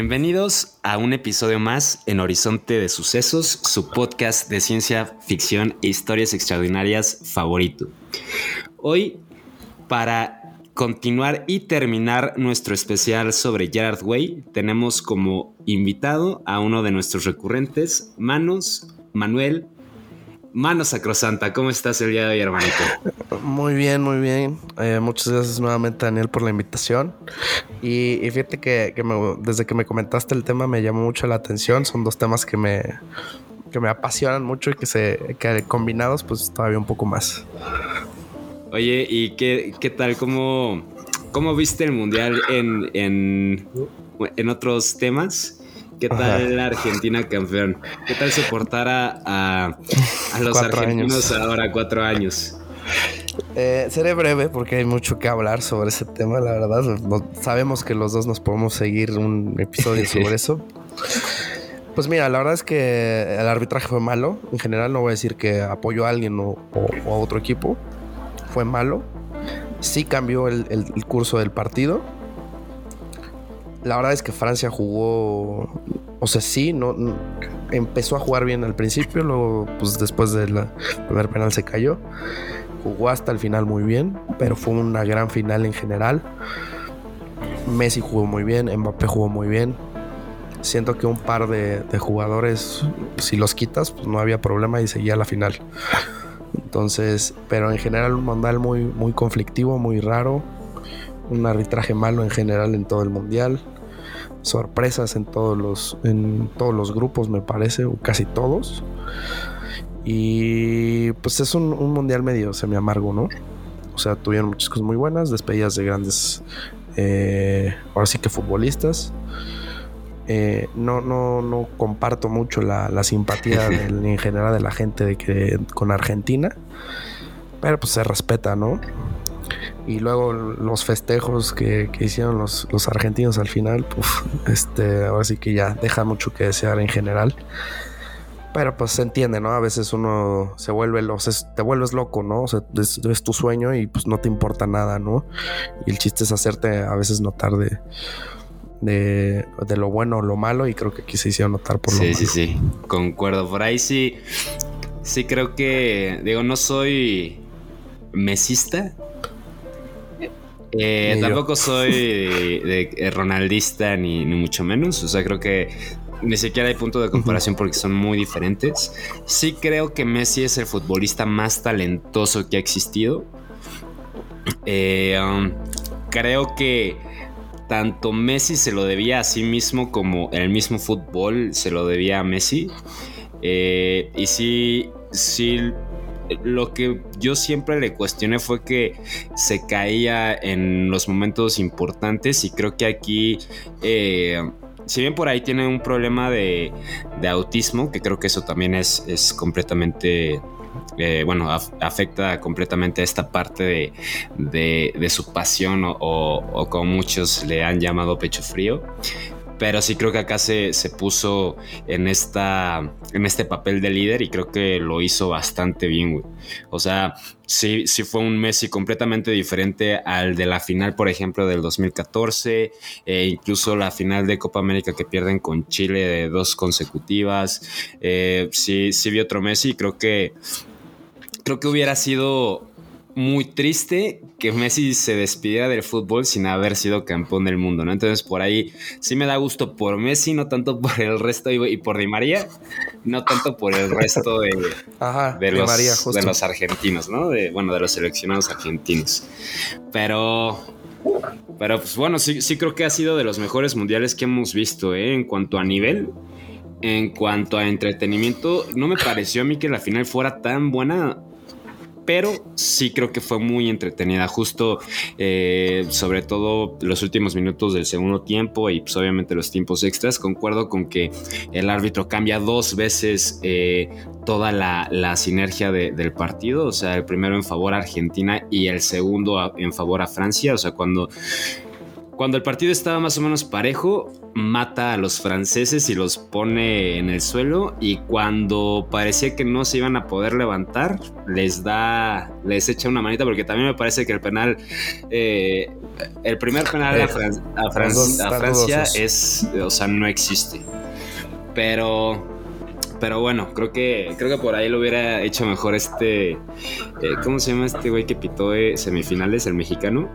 Bienvenidos a un episodio más en Horizonte de Sucesos, su podcast de ciencia ficción e historias extraordinarias favorito. Hoy, para continuar y terminar nuestro especial sobre Gerard Way, tenemos como invitado a uno de nuestros recurrentes, Manos, Manuel. Manos Sacrosanta, ¿cómo estás el día de hoy, hermanito? Muy bien, muy bien. Eh, muchas gracias nuevamente, Daniel, por la invitación. Y, y fíjate que, que me- desde que me comentaste el tema me llamó mucho la atención. Son dos temas que me, que me apasionan mucho y que, se, que combinados, pues todavía un poco más. Oye, ¿y qué, qué tal? ¿Cómo, cómo viste el mundial en, en, en otros temas? ¿Qué tal la Argentina campeón? ¿Qué tal soportar a, a, a los Cuatro argentinos años. ahora cuatro años? Eh, seré breve porque hay mucho que hablar sobre ese tema, la verdad. No- sabemos que los dos nos podemos seguir un episodio sobre eso. Pues mira, la verdad es que el arbitraje fue malo. En general no voy a decir que apoyó a alguien o, o- o a otro equipo. Fue malo. Sí cambió el, el- el curso del partido. La verdad es que Francia jugó, o sea, sí, no, empezó a jugar bien al principio, luego, pues después del primer penal se cayó. Jugó hasta el final muy bien, pero fue una gran final en general. Messi jugó muy bien, Mbappé jugó muy bien. Siento que un par de, de jugadores, si los quitas, pues no había problema y seguía la final. Entonces, pero en general un mundial muy, muy conflictivo, muy raro. Un arbitraje malo en general en todo el mundial. Sorpresas en todos los, en todos los grupos, me parece, o casi todos. Y pues es un, un mundial medio semi amargo, ¿no? O sea, tuvieron muchas cosas muy buenas, despedidas de grandes, eh, ahora sí que futbolistas. Eh, no, no, no comparto mucho la, la simpatía del- en general de la gente de que, con Argentina, pero pues se respeta, ¿no? Y luego los festejos que, que hicieron los, los argentinos al final, este, ahora sí que ya deja mucho que desear en general. Pero pues se entiende, ¿no? A veces uno se vuelve, o sea, te vuelves loco, ¿no? O sea, es, es tu sueño y pues no te importa nada, ¿no? Y el chiste es hacerte a veces notar de, de, de lo bueno o lo malo y creo que aquí se hicieron notar por lo Sí, malo. sí, sí, concuerdo. Por ahí sí, sí creo que, digo, no soy mesista. Eh, tampoco soy de, de ronaldista ni, ni mucho menos. O sea, creo que ni siquiera hay punto de comparación porque son muy diferentes. Sí creo que Messi es el futbolista más talentoso que ha existido. Eh, um, creo que tanto Messi se lo debía a sí mismo como el mismo fútbol se lo debía a Messi. Eh, y sí, sí, lo que yo siempre le cuestioné fue que se caía en los momentos importantes y creo que aquí, eh, si bien por ahí tiene un problema de, de autismo, que creo que eso también es, es completamente... eh, bueno, af- afecta completamente a esta parte de, de- su pasión o- o como muchos le han llamado pecho frío. Pero sí creo que acá se, se puso en, esta, en este papel de líder y creo que lo hizo bastante bien, güey. O sea, sí, fue un Messi completamente diferente al de la final, por ejemplo, del 2014, e incluso la final de Copa América que pierden con Chile de dos consecutivas. Eh, sí, sí vi otro Messi creo que, creo que hubiera sido muy triste que Messi se despidiera del fútbol sin haber sido campeón del mundo, ¿no? Entonces por ahí sí me da gusto por Messi, no tanto por el resto y, por Di María, no tanto por el resto de, Ajá, de, los, María, de los argentinos, ¿no? De, bueno, de los seleccionados argentinos. Pero, pero pues bueno, sí, sí creo que ha sido de los mejores mundiales que hemos visto, ¿eh? En cuanto a nivel, en cuanto a entretenimiento, no me pareció a mí que la final fuera tan buena pero sí creo que fue muy entretenida, justo eh, sobre todo los últimos minutos del segundo tiempo y pues obviamente los tiempos extras. Concuerdo con que el árbitro cambia dos veces eh, toda la, la sinergia de- del partido, o sea, el primero en favor a Argentina y el segundo en favor a Francia, o sea, cuando... Cuando el partido estaba más o menos parejo, mata a los franceses y los pone en el suelo. Y cuando parecía que no se iban a poder levantar, les da, les echa una manita, porque también me parece que el penal, eh, el primer penal a, Fran- a Fran- a Francia es, o sea, no existe. Pero, pero bueno, creo que, creo que por ahí lo hubiera hecho mejor este, eh, ¿cómo se llama este güey que pitó eh, semifinales, el mexicano?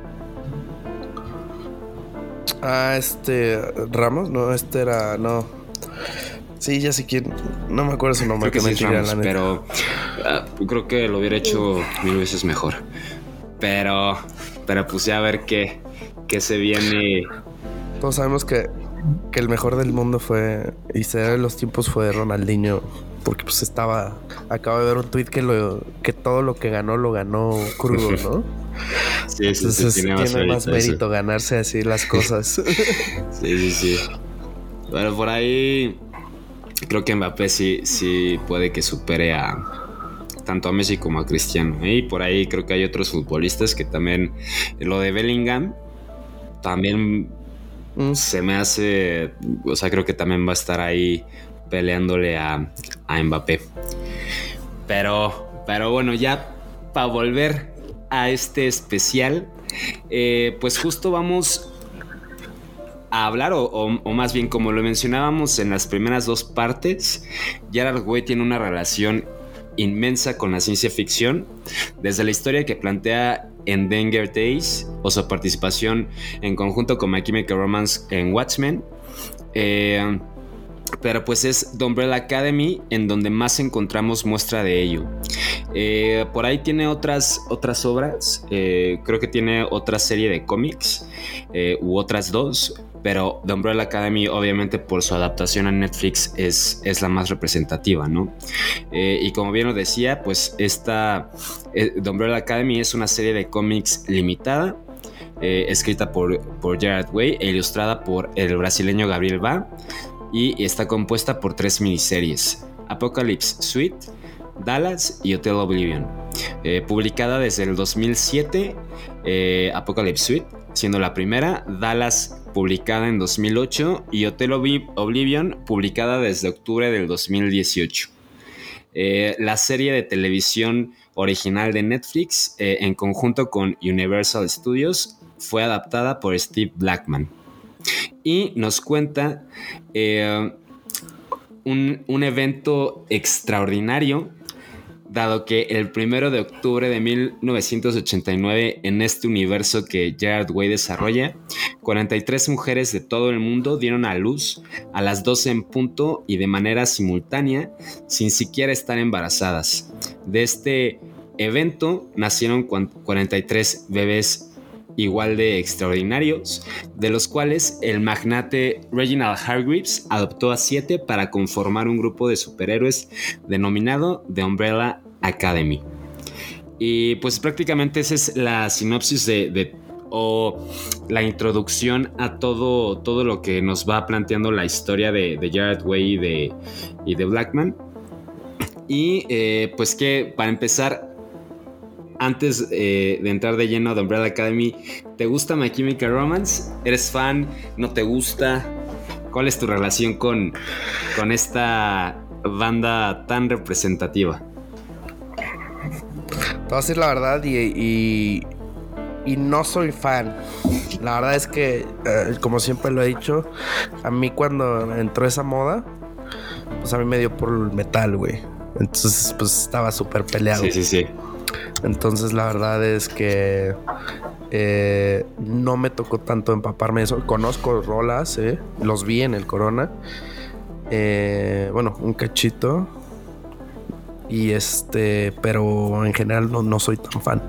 Ah, este. Ramos, no, este era. No. Sí, ya sé quién. No me acuerdo su nombre. Creo que me sí Ramos, pero ah, creo que lo hubiera hecho mil veces mejor. Pero, pero pues ya a ver qué, qué se viene. Todos sabemos que, que el mejor del mundo fue. Y será de los tiempos fue Ronaldinho. Porque pues estaba. Acabo de ver un tweet que lo que todo lo que ganó lo ganó crudo, ¿no? Sí, sí, sí, Entonces tiene tiene, más más, mérito eso. mérito ganarse así las cosas. Sí, sí, sí. Bueno, por ahí creo que Mbappé sí, sí puede que supere a tanto a Messi como a Cristiano. ¿eh? Y por ahí creo que hay otros futbolistas que también lo de Bellingham también Mm. se me hace, o sea, creo que también va a estar ahí peleándole a, a Mbappé. Pero, pero bueno, ya para volver a este especial, eh, pues justo vamos a hablar, o, más bien como lo mencionábamos en las primeras dos partes, Gerard Way tiene una relación inmensa con la ciencia ficción, desde la historia que plantea en Danger Days, o su participación en conjunto con My Chemical Romance en Watchmen, eh, pero pues es The Academy en donde más encontramos muestra de ello. Eh, por ahí tiene otras, otras obras, eh, creo que tiene otra serie de cómics eh, u otras dos, pero The Academy obviamente por su adaptación a Netflix es, es la más representativa, ¿no? Y como bien lo decía, pues esta The Academy es una serie de cómics limitada, escrita por, por Gerard Way e ilustrada por el brasileño Gabriel Ba y está compuesta por tres miniseries, Apocalypse Suite, Dallas y Hotel Oblivion. Eh, publicada desde el 2007, eh, Apocalypse Suite, siendo la primera, Dallas publicada en 2008 y Hotel Obli- Oblivion publicada desde octubre del 2018. Eh, la serie de televisión original de Netflix, en conjunto con Universal Studios, fue adaptada por Steve Blackman. Y nos cuenta eh, un, un evento extraordinario, dado que el primero de octubre de 1989, en este universo que Gerard Way desarrolla, 43 mujeres de todo el mundo dieron a luz a las 12 en punto y de manera simultánea, sin siquiera estar embarazadas. De este evento nacieron cuan- 43 bebés igual de extraordinarios, de los cuales el magnate Reginald Hargreaves adoptó a siete para conformar un grupo de superhéroes denominado The Umbrella Academy. Y pues prácticamente esa es la sinopsis de, o la introducción a todo, todo lo que nos va planteando la historia de, de Jared Way y de, y de Blackman. Y eh, pues que para empezar, antes eh, de entrar de lleno a The Umbrella Academy, ¿te gusta My Chemical Romance? ¿Eres fan? ¿No te gusta? ¿Cuál es tu relación con, con esta banda tan representativa? Te voy a decir la verdad y, y, y no soy fan. La verdad es que, eh, como siempre lo he dicho, a mí cuando entró esa moda, pues a mí me dio por el metal, güey. Entonces, pues estaba súper peleado. Sí, sí, sí. Entonces, la verdad es que eh, no me tocó tanto empaparme eso. Conozco rolas, eh, los vi en el Corona. Eh, bueno, un cachito. Y este, pero en general no, no soy tan fan.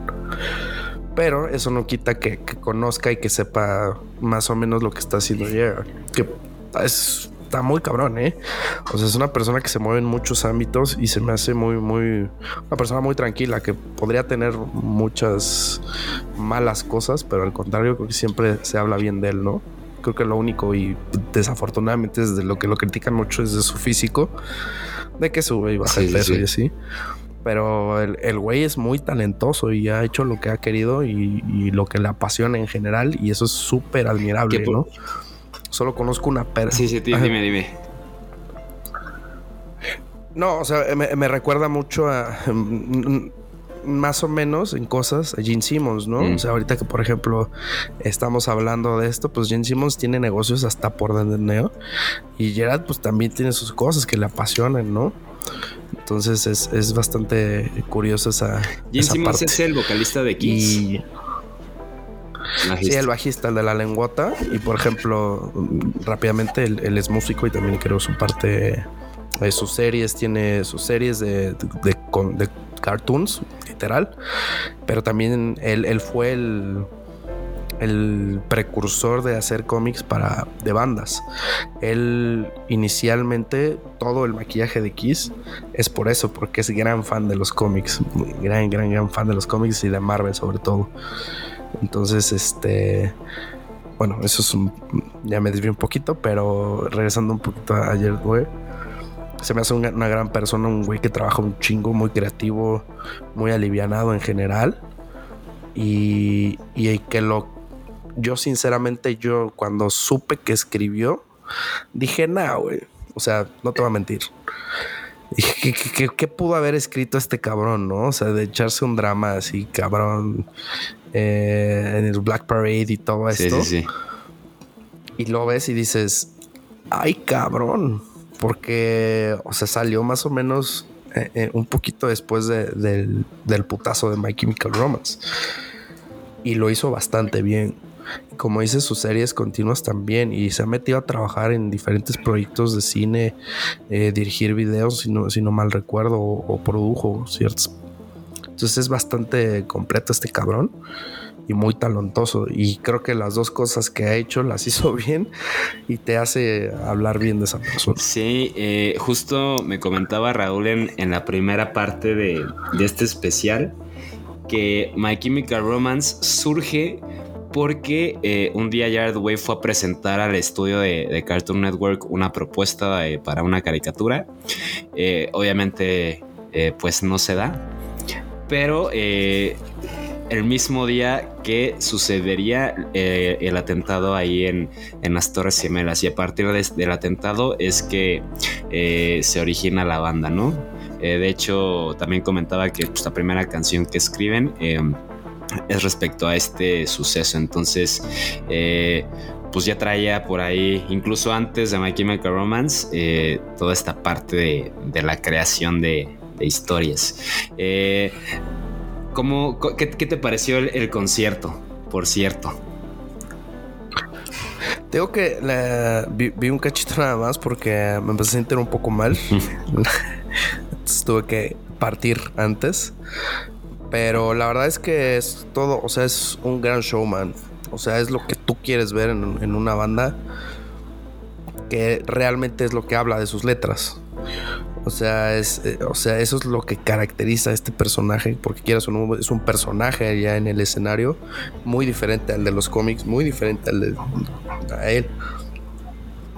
Pero eso no quita que, conozca y que sepa más o menos lo que está haciendo Gerard. Que es está muy cabrón, ¿eh? O sea, es una persona que se mueve en muchos ámbitos y se me hace muy, muy, una persona muy tranquila que podría tener muchas malas cosas, pero al contrario, creo que siempre se habla bien de él, ¿no? Creo que lo único y desafortunadamente es de lo que lo critican mucho es de su físico, de que sube y baja Sí, el peso sí. y así. Pero el, el güey es muy talentoso y ha hecho lo que ha querido y, y lo que le apasiona en general y eso es súper admirable, por- ¿no? Solo conozco una persona. Sí, sí, dime, dime. No, o sea, me, me recuerda mucho a mm, más o menos en cosas a Gene Simmons, ¿no? Mm. O sea, ahorita que por ejemplo estamos hablando de esto, pues Gene Simmons tiene negocios hasta por donde y Gerard pues también tiene sus cosas que le apasionan, ¿no? Entonces es, es bastante curioso esa, Gene esa Simmons parte. es el vocalista de Kiss. Y sí, el bajista, el de la lengüota. Y por ejemplo, rápidamente, él, él es músico y también creo su parte de sus series. Tiene sus series de, de, de- de cartoons, literal. Pero también él, él fue el, el precursor de hacer cómics para de bandas. Él inicialmente todo el maquillaje de Kiss es por eso, porque es gran fan de los cómics, gran, gran, gran fan de los cómics y de Marvel sobre todo. Entonces, este, bueno, eso es un, ya me desvié un poquito, pero regresando un poquito a ayer, güey. Se me hace una, gran persona, un güey que trabaja un chingo, muy creativo, muy alivianado en general. Y, y que lo. Yo, sinceramente, yo cuando supe que escribió, dije, nah, güey. O sea, no te voy a mentir. Dije, ¿qué, qué- qué- qué pudo haber escrito este cabrón, no? O sea, de echarse un drama así, cabrón, eh, en el Black Parade y todo Sí, esto. sí, sí. Y lo ves y dices, ay, cabrón. Porque, o sea, salió más o menos eh, eh, un poquito después de- del, del putazo de My Chemical Romance. Y lo hizo bastante bien. Como dice, sus series continuas también. Y se ha metido a trabajar en diferentes proyectos de cine, eh, dirigir videos, si no, si no mal recuerdo, o, o produjo ciertos. Entonces es bastante completo este cabrón y muy talentoso. Y creo que las dos cosas que ha hecho las hizo bien y te hace hablar bien de esa persona. Sí, eh, justo me comentaba Raúl en, en la primera parte de, de este especial que My Chemical Romance surge porque eh, un día Jared Way fue a presentar al estudio de, de Cartoon Network una propuesta para una caricatura. Eh, obviamente, pues no se da, pero eh, el mismo día que sucedería eh, el atentado ahí en, en las Torres Gemelas y a partir de- del atentado es que eh, se origina la banda, ¿no? De hecho, también comentaba que pues, la primera canción que escriben eh, es respecto a este suceso. Entonces, pues ya traía por ahí, incluso antes de My Chemical Romance, toda esta parte de, de la creación de, de historias. Eh, ¿cómo- qué, qué te pareció el, el concierto, por cierto? Tengo que la- vi, vi un cachito nada más porque me empecé a sentir un poco mal. Entonces tuve que partir antes. Pero la verdad es que es todo, o sea, es un gran showman. O sea, es lo que tú quieres ver en, en una banda que realmente es lo que habla de sus letras. O sea, es, eh, o sea, eso es lo que caracteriza a este personaje, porque quieras o no, es un personaje allá en el escenario muy diferente al de los cómics, muy diferente al de a él.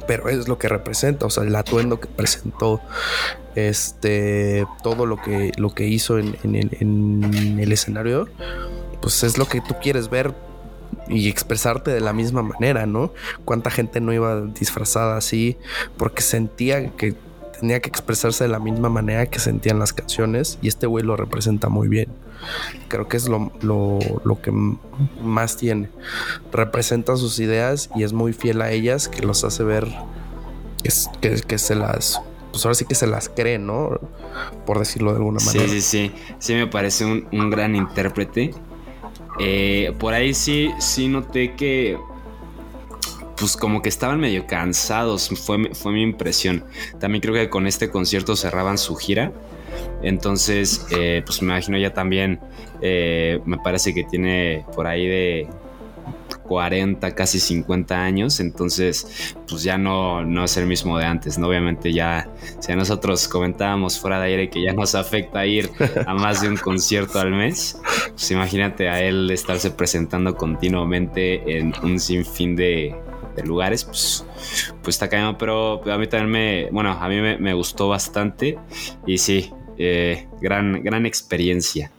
Pero es lo que representa, o sea, el atuendo que presentó, este, todo lo que, lo que hizo en, el escenario, pues es lo que tú quieres ver y expresarte de la misma manera, ¿no? Cuánta gente no iba disfrazada así porque sentía que tenía que expresarse de la misma manera que sentían las canciones y este güey lo representa muy bien. Creo que es lo, lo, lo que más tiene. Representa sus ideas y es muy fiel a ellas que los hace ver que, es- que, que se las... Pues ahora sí que se las cree, ¿no? Por decirlo de alguna Sí, manera. sí, sí. Sí me parece un, un gran intérprete. Eh, por ahí sí, sí noté que. Pues como que estaban medio cansados. Fue, fue mi impresión. También creo que con este concierto cerraban su gira. Entonces, eh, pues me imagino ya también. eh, me parece que tiene por ahí de 40, casi 50 años, entonces pues ya no, no es el mismo de antes, ¿no? Obviamente ya, si nosotros comentábamos fuera de aire que ya nos afecta ir a más de un concierto al mes, pues imagínate a él estarse presentando continuamente en un sinfín de, de lugares, pues, pues está cañón, pero a mí también me, bueno, a mí me, gustó bastante y sí, eh, gran, gran experiencia.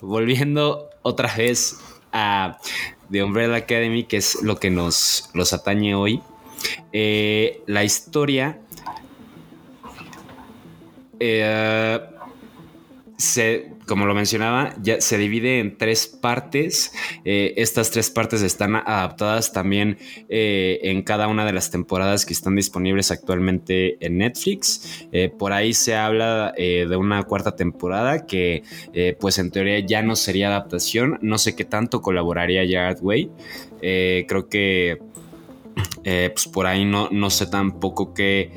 Volviendo otra vez a The Umbrella Academy, que es lo que nos los atañe hoy. Eh, la historia eh, se, como lo mencionaba, ya se divide en tres partes. Eh, estas tres partes están adaptadas también eh, en cada una de las temporadas que están disponibles actualmente en Netflix. Eh, por ahí se habla de una cuarta temporada que, pues en teoría ya no sería adaptación. No sé qué tanto colaboraría Jared Way. creo que, pues por ahí no, no sé tampoco qué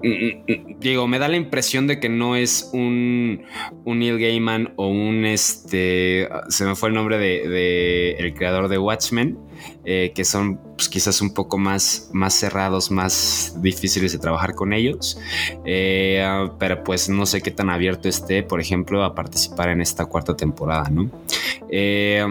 digo, me da la impresión de que no es un, Neil Gaiman o un este. Se me fue el nombre de, el creador de Watchmen. Eh, que son pues, quizás un poco más, más cerrados, más difíciles de trabajar con ellos. Eh, pero pues no sé qué tan abierto esté, por ejemplo, a participar en esta cuarta temporada, ¿no? Eh,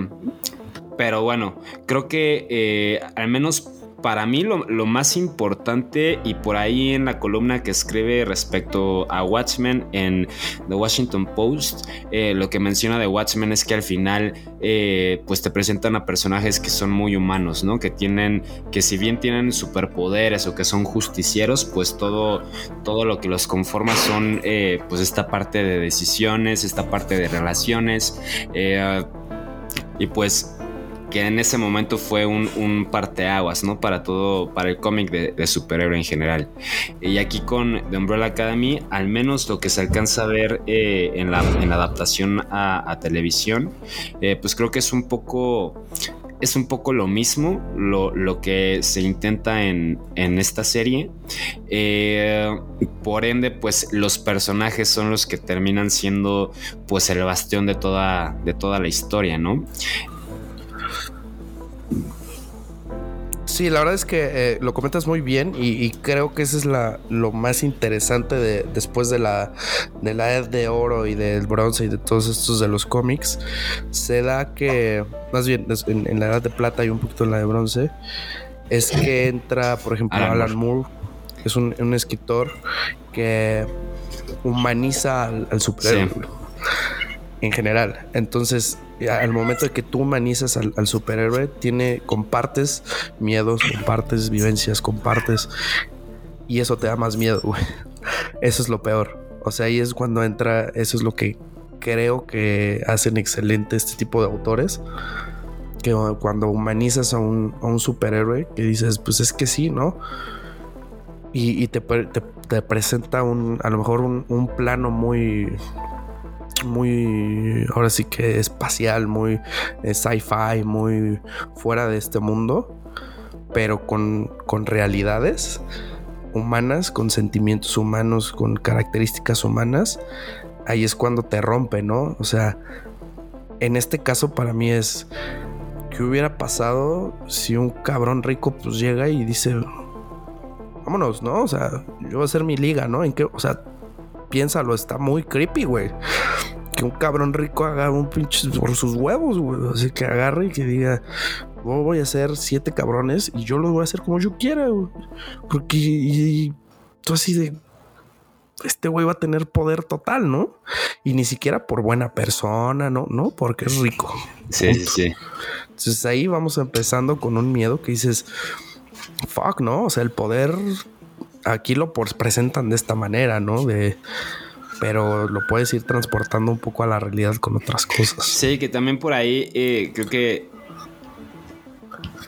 pero bueno, creo que al menos para mí lo, más importante y por ahí en la columna que escribe respecto a Watchmen en The Washington Post, eh, lo que menciona de Watchmen es que al final eh, pues te presentan a personajes que son muy humanos, ¿no? Que tienen, que si bien tienen superpoderes o que son justicieros, pues todo, todo lo que los conforma son eh, pues esta parte de decisiones, esta parte de relaciones y pues que en ese momento fue un, un parteaguas, ¿no? Para todo, para el cómic de, superhéroe en general. Y aquí con The Umbrella Academy, al menos lo que se alcanza a ver eh, en, la, adaptación a, televisión, eh, pues creo que es un poco es un poco lo mismo lo, que se intenta en, esta serie. Eh, por ende, pues los personajes son los que terminan siendo pues el bastión de toda, de toda la historia, ¿no? Sí, la verdad es que eh, lo comentas muy bien y, creo que eso es la, lo más interesante de, después de la, de la edad de oro y del bronce y de todos estos de los cómics. Se da que, más bien en, la edad de plata y un poquito en la de bronce, es que entra, por ejemplo, Alan, Moore, que es un, escritor que humaniza al, superhéroe. En general. Entonces, al momento de que tú humanizas al, superhéroe, tiene, compartes miedos, compartes vivencias, compartes. Y eso te da más miedo, güey. Eso es lo peor. O sea, ahí es cuando entra, eso es lo que creo que hacen excelente este tipo de autores. Que cuando humanizas a un, superhéroe, que dices, pues es que sí, ¿no? Y, te, te, presenta un, a lo mejor un plano muy, muy, ahora sí que espacial, muy eh, sci-fi, muy fuera de este mundo, pero con, con realidades humanas, con sentimientos humanos, con características humanas, ahí es cuando te rompe, ¿no? O sea, en este caso para mí es ¿qué hubiera pasado si un cabrón rico pues llega y dice vámonos, ¿no? O sea, yo voy a hacer mi liga, ¿no? En qué, o sea, piénsalo, está muy creepy, güey. Que un cabrón rico haga un pinche por sus huevos, güey. Así que agarre y que diga, voy a hacer siete cabrones y yo los voy a hacer como yo quiera, güey. Porque y, tú así de, este güey va a tener poder total, ¿no? Y ni siquiera por buena persona, ¿no? No, porque es rico. Sí, sí, sí. Entonces ahí vamos empezando con un miedo que dices, fuck, ¿no? O sea, el poder aquí lo presentan de esta manera, ¿no? De pero lo puedes ir transportando un poco a la realidad con otras cosas. Sí, que también por ahí eh, creo que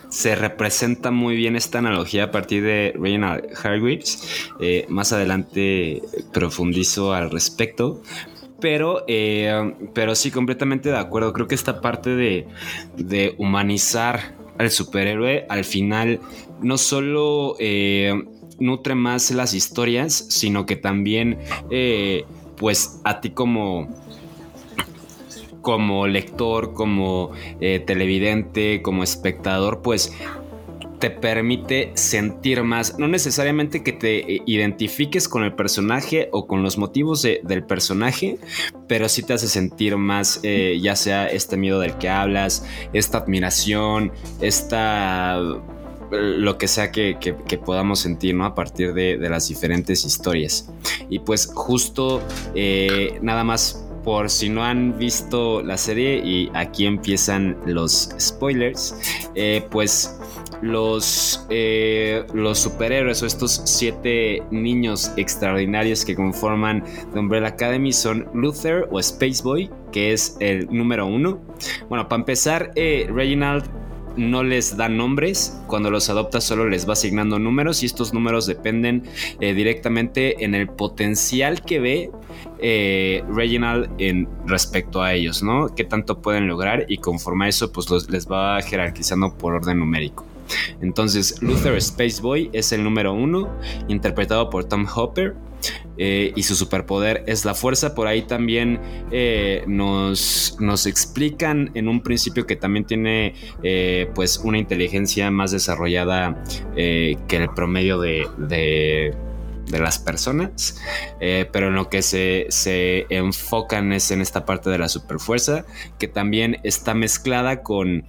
se representa muy bien esta analogía a partir de Reynald Hargreaves. Eh, más adelante profundizo al respecto. Pero, eh, pero sí, completamente de acuerdo. Creo que esta parte de, de humanizar al superhéroe al final no solo nutre más las historias, sino que también, eh, pues a ti como como lector, como eh, televidente, como espectador, pues te permite sentir más, no necesariamente que te eh, identifiques con el personaje o con los motivos del personaje, pero sí te hace sentir más, ya sea este miedo del que hablas, esta admiración, esta lo que sea que, podamos sentir, ¿no? A partir de, las diferentes historias. Y pues justo eh, nada más por si no han visto la serie y aquí empiezan los spoilers, pues los, eh, los superhéroes o estos siete niños extraordinarios que conforman The Umbrella Academy son Luther o Space Boy, que es el número uno. Bueno, para empezar, eh, Reginald no les da nombres, cuando los adopta solo les va asignando números y estos números dependen eh, directamente en el potencial que ve Reginald en respecto a ellos, ¿no? Qué tanto pueden lograr y conforme a eso pues les va jerarquizando por orden numérico. Entonces, Luther Space Boy es el número uno, interpretado por Tom Hopper. Eh, y su superpoder es la fuerza. Por ahí también eh, nos, nos, explican en un principio que también tiene eh, pues una inteligencia más desarrollada que el promedio de, de, las personas. pero en lo que se, se enfocan es en esta parte de la superfuerza, que también está mezclada con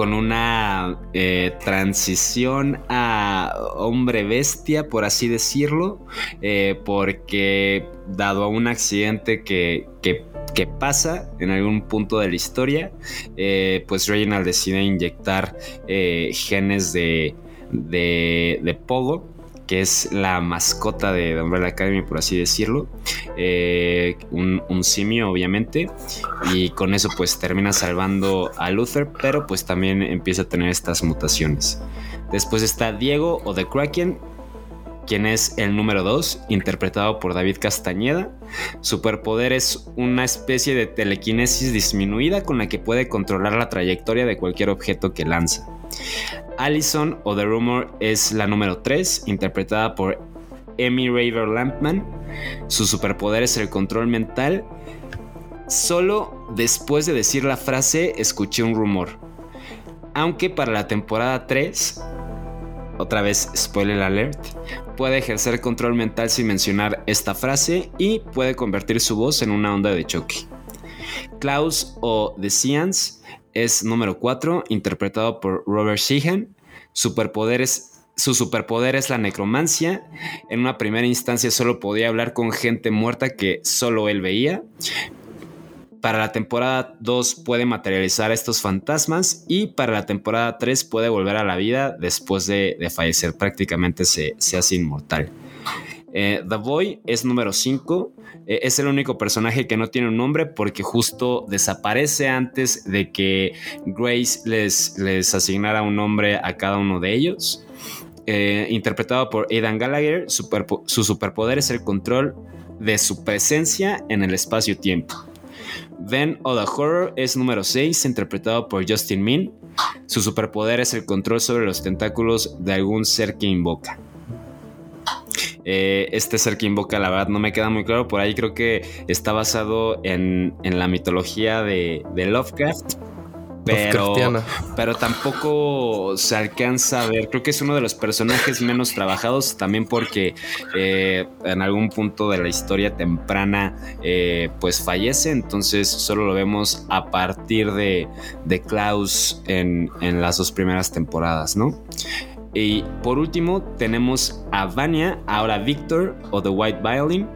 con una eh, transición a hombre bestia, por así decirlo, eh, porque dado a un accidente que, que, pasa en algún punto de la historia, eh, pues Reginald decide inyectar genes de, de, de Pogo que es la mascota de Umbrella Academy, por así decirlo. Eh, un, simio, obviamente. Y con eso, pues termina salvando a Luther, pero pues también empieza a tener estas mutaciones. Después está Diego o The Kraken, quien es el número 2, interpretado por David Castañeda. Superpoder es una especie de telequinesis disminuida con la que puede controlar la trayectoria de cualquier objeto que lanza. Allison o The Rumor es la número 3, interpretada por Emmy Raver Lampman. Su superpoder es el control mental. Solo después de decir la frase escuché un rumor. Aunque para la temporada 3, otra vez spoiler alert, puede ejercer control mental sin mencionar esta frase y puede convertir su voz en una onda de choque. Klaus o The Seance es número 4, interpretado por Robert Sheehan. Su superpoder es la necromancia. En una primera instancia solo podía hablar con gente muerta que solo él veía. Para la temporada 2 puede materializar estos fantasmas y para la temporada 3 puede volver a la vida después de, fallecer. Prácticamente se, se hace inmortal. Eh, The Boy es número 5. Eh, es el único personaje que no tiene un nombre porque justo desaparece antes de que Grace les, les asignara un nombre a cada uno de ellos. Eh, interpretado por Aidan Gallagher, su superpoder es el control de su presencia en el espacio-tiempo. Then o the Horror es número 6, interpretado por Justin Min. Su superpoder es el control sobre los tentáculos de algún ser que invoca. Eh, este ser que invoca, la verdad no me queda muy claro. Por ahí creo que está basado en, la mitología de, Lovecraft. Pero, pero tampoco se alcanza a ver. Creo que es uno de los personajes menos trabajados, también porque eh, en algún punto de la historia temprana eh, pues fallece. Entonces solo lo vemos a partir de, de Klaus en, en las dos primeras temporadas, ¿no? Y por último tenemos a Vania, ahora Victor o The White Violin,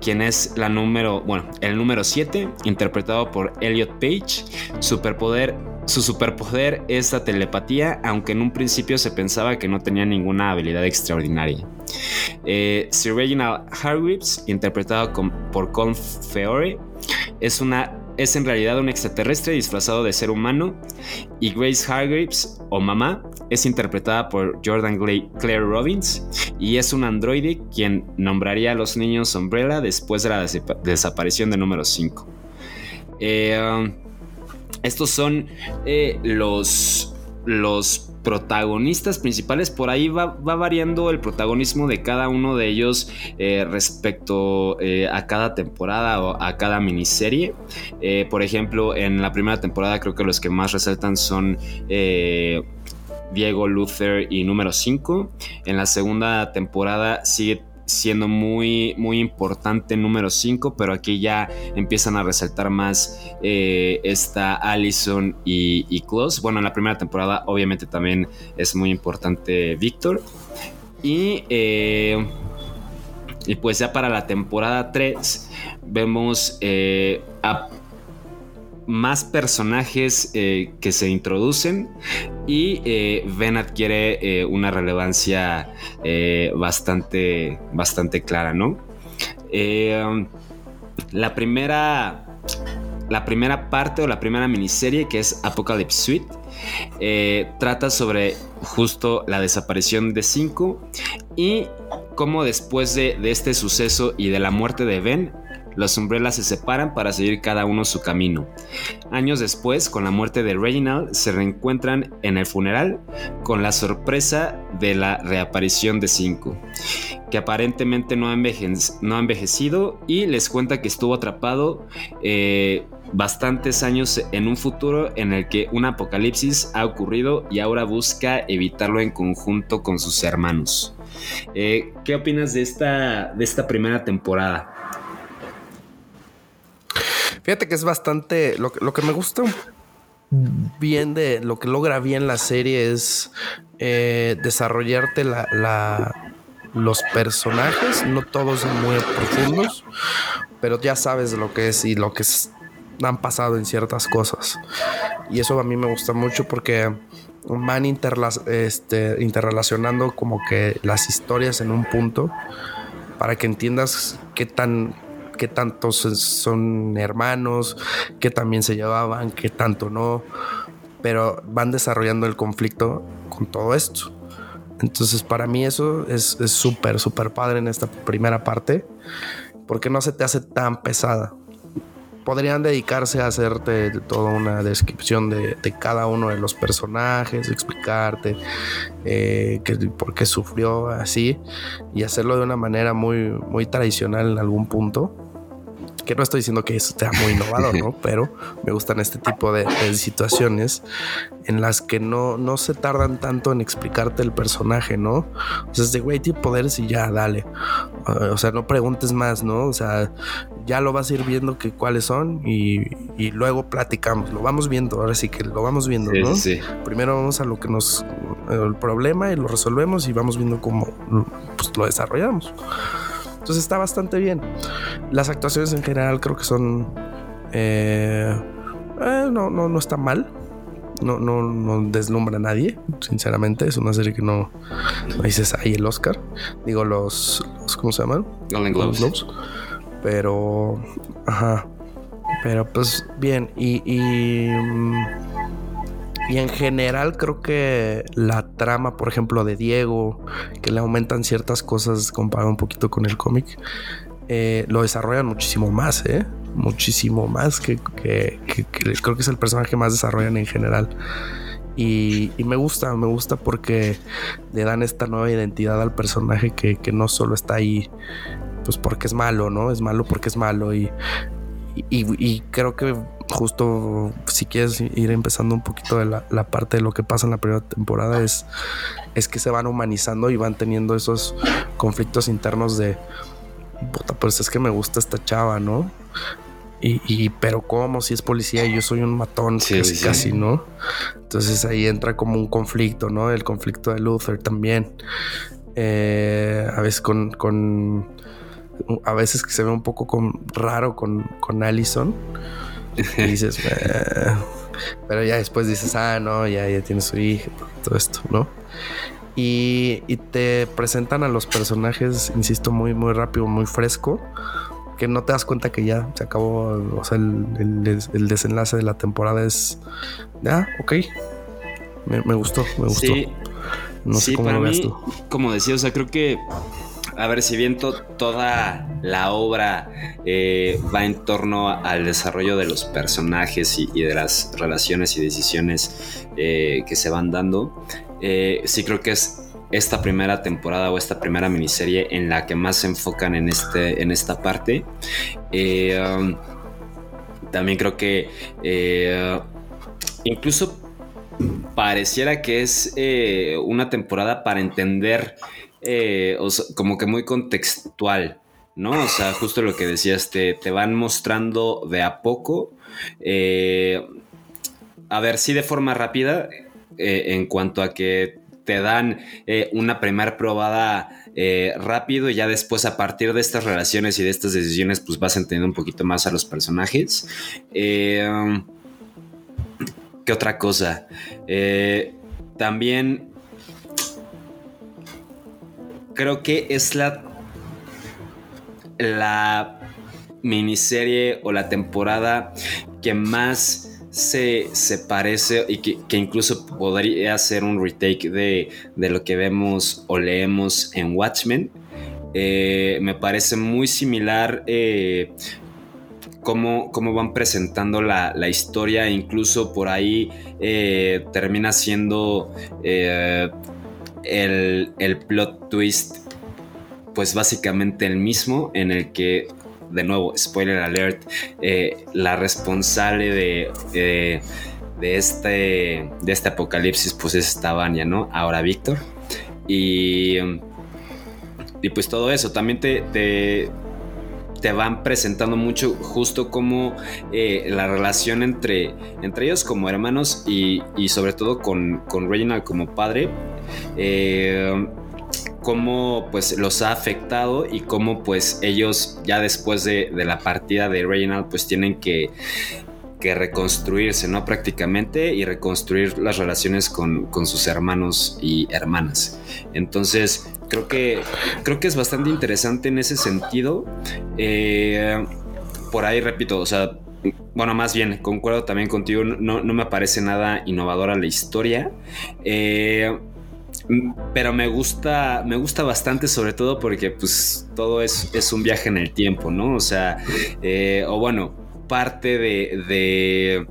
quien es la número, bueno, el número 7, interpretado por Elliot Page. Superpoder, su superpoder es la telepatía, aunque en un principio se pensaba que no tenía ninguna habilidad extraordinaria. Eh, Sir Reginald Hargreaves, interpretado por Colm Feore, es una es en realidad un extraterrestre disfrazado de ser humano y Grace Hargreaves o mamá es interpretada por Jordan Claire Robbins y es un androide quien nombraría a los niños Umbrella después de la desaparición de número 5. Eh, um, estos son eh, los los protagonistas principales, por ahí va, variando el protagonismo de cada uno de ellos eh, respecto eh, a cada temporada o a cada miniserie. Eh, por ejemplo, en la primera temporada creo que los que más resaltan son... Diego Luther y número 5. En la segunda temporada sigue siendo muy, muy importante número 5, pero aquí ya empiezan a resaltar más eh, esta Allison y, y Bueno, en la primera temporada obviamente también es muy importante Víctor. Y, eh, y pues ya para la temporada 3 vemos eh, a más personajes eh, que se introducen y eh, Ben adquiere eh, una relevancia bastante, bastante clara, ¿no? la primera la primera parte o la primera miniserie que es Apocalypse Suite trata sobre justo la desaparición de Cinco y cómo después de, de, este suceso y de la muerte de Ben los Umbrellas se separan para seguir cada uno su camino. Años después, con la muerte de Reginald, se reencuentran en el funeral con la sorpresa de la reaparición de Cinco, que aparentemente no ha, envejecido y les cuenta que estuvo atrapado eh, bastantes años en un futuro en el que un apocalipsis ha ocurrido y ahora busca evitarlo en conjunto con sus hermanos. Eh, ¿Qué opinas de esta, de esta primera temporada? Fíjate que es bastante. Lo, que me gusta bien de lo que logra bien la serie es eh, desarrollarte la, los personajes. No todos muy profundos, pero ya sabes lo que es y lo que han pasado en ciertas cosas. Y eso a mí me gusta mucho porque van este, interrelacionando como que las historias en un punto para que entiendas qué tan qué tantos son hermanos, qué también se llevaban, qué tanto no, pero van desarrollando el conflicto con todo esto. Entonces para mí eso es súper, súper padre en esta primera parte, porque no se te hace tan pesada. Podrían dedicarse a hacerte toda una descripción de, cada uno de los personajes, explicarte eh, por qué sufrió así y hacerlo de una manera muy, muy tradicional en algún punto que no estoy diciendo que eso sea muy innovador, ¿no? Pero me gustan este tipo de, situaciones en las que no, no se tardan tanto en explicarte el personaje, ¿no? O sea, es de, güey, tiene poderes y ya, dale. O sea, no preguntes más, ¿no? O sea, ya lo vas a ir viendo que cuáles son y, luego platicamos. Lo vamos viendo, ahora sí que lo vamos viendo, ¿no? Sí. Primero vamos a lo que nos... el problema y lo resolvemos y vamos viendo cómo pues, lo desarrollamos. Entonces está bastante bien. Las actuaciones en general creo que son... Eh, eh, no, no, no está mal. No, no, no deslumbra a nadie, sinceramente. Es una serie que no, no dices ahí el Oscar. Digo, los, ¿cómo se llaman? Golden Globes. Pero, ajá. Pero pues bien. Y, y mm, y en general creo que la trama, por ejemplo, de Diego, que le aumentan ciertas cosas comparado un poquito con el cómic, eh, lo desarrollan muchísimo más, ¿eh? Muchísimo más que, creo que es el personaje que más desarrollan en general. Y, me gusta, me gusta porque le dan esta nueva identidad al personaje que, que, no solo está ahí pues porque es malo, ¿no? Es malo porque es malo y, y creo que justo si quieres ir empezando un poquito de la, parte de lo que pasa en la primera temporada es, es que se van humanizando y van teniendo esos conflictos internos de puta, pues es que me gusta esta chava, ¿no? Y, pero cómo si es policía y yo soy un matón casi, casi, ¿no? Entonces ahí entra como un conflicto, ¿no? El conflicto de Luther también. Eh, a veces con, con, a veces que se ve un poco con, raro con, con Allison y dices, pero ya después dices, ah, no, ya, ya tiene su hija, todo esto, ¿no? Y, te presentan a los personajes, insisto, muy, muy rápido, muy fresco, que no te das cuenta que ya se acabó, o sea, el, desenlace de la temporada es, ya, ok, me, gustó, me gustó. Sí, no sé cómo lo mí, Como decía, o sea, creo que a ver, si bien to- toda la obra eh, va en torno al desarrollo de los personajes y, de las relaciones y decisiones eh, que se van dando, eh, sí creo que es esta primera temporada o esta primera miniserie en la que más se enfocan en, este, en esta parte. Um, también creo que incluso pareciera que es una temporada para entender, eh, como que muy contextual, ¿no? O sea, justo lo que decías, te, te van mostrando de a poco. eh, a ver, sí de forma rápida, eh, en cuanto a que te dan una primera probada rápido y ya después a partir de estas relaciones y de estas decisiones pues vas entendiendo un poquito más a los personajes. ¿Qué otra cosa? También creo que es la la miniserie o la temporada que más se, se parece y que, que incluso podría ser un retake de, de lo que vemos o leemos en Watchmen. Eh, me parece muy similar eh, cómo, cómo van presentando la, la historia, incluso por ahí eh, termina siendo el, el plot twist, pues básicamente el mismo, en el que, de nuevo, spoiler alert, eh, la responsable de, de, este, de este apocalipsis, pues es esta Vanya, ¿no? Ahora Víctor. Y, y pues todo eso, también te, te, te van presentando mucho justo como eh, la relación entre, entre ellos como hermanos y, y sobre todo con, con Reginald como padre, eh, cómo pues los ha afectado y cómo pues ellos ya después de, la partida de Reginald pues tienen que, que reconstruirse, ¿no? Prácticamente y reconstruir las relaciones con, con sus hermanos y hermanas. Entonces, creo que, creo que es bastante interesante en ese sentido. Eh, por ahí, repito, o sea, bueno, más bien, concuerdo también contigo, no, no me parece nada innovadora la historia. Eh, pero me gusta, me gusta bastante, sobre todo porque pues todo es, es un viaje en el tiempo, ¿no? O sea, eh, o bueno, parte de, de,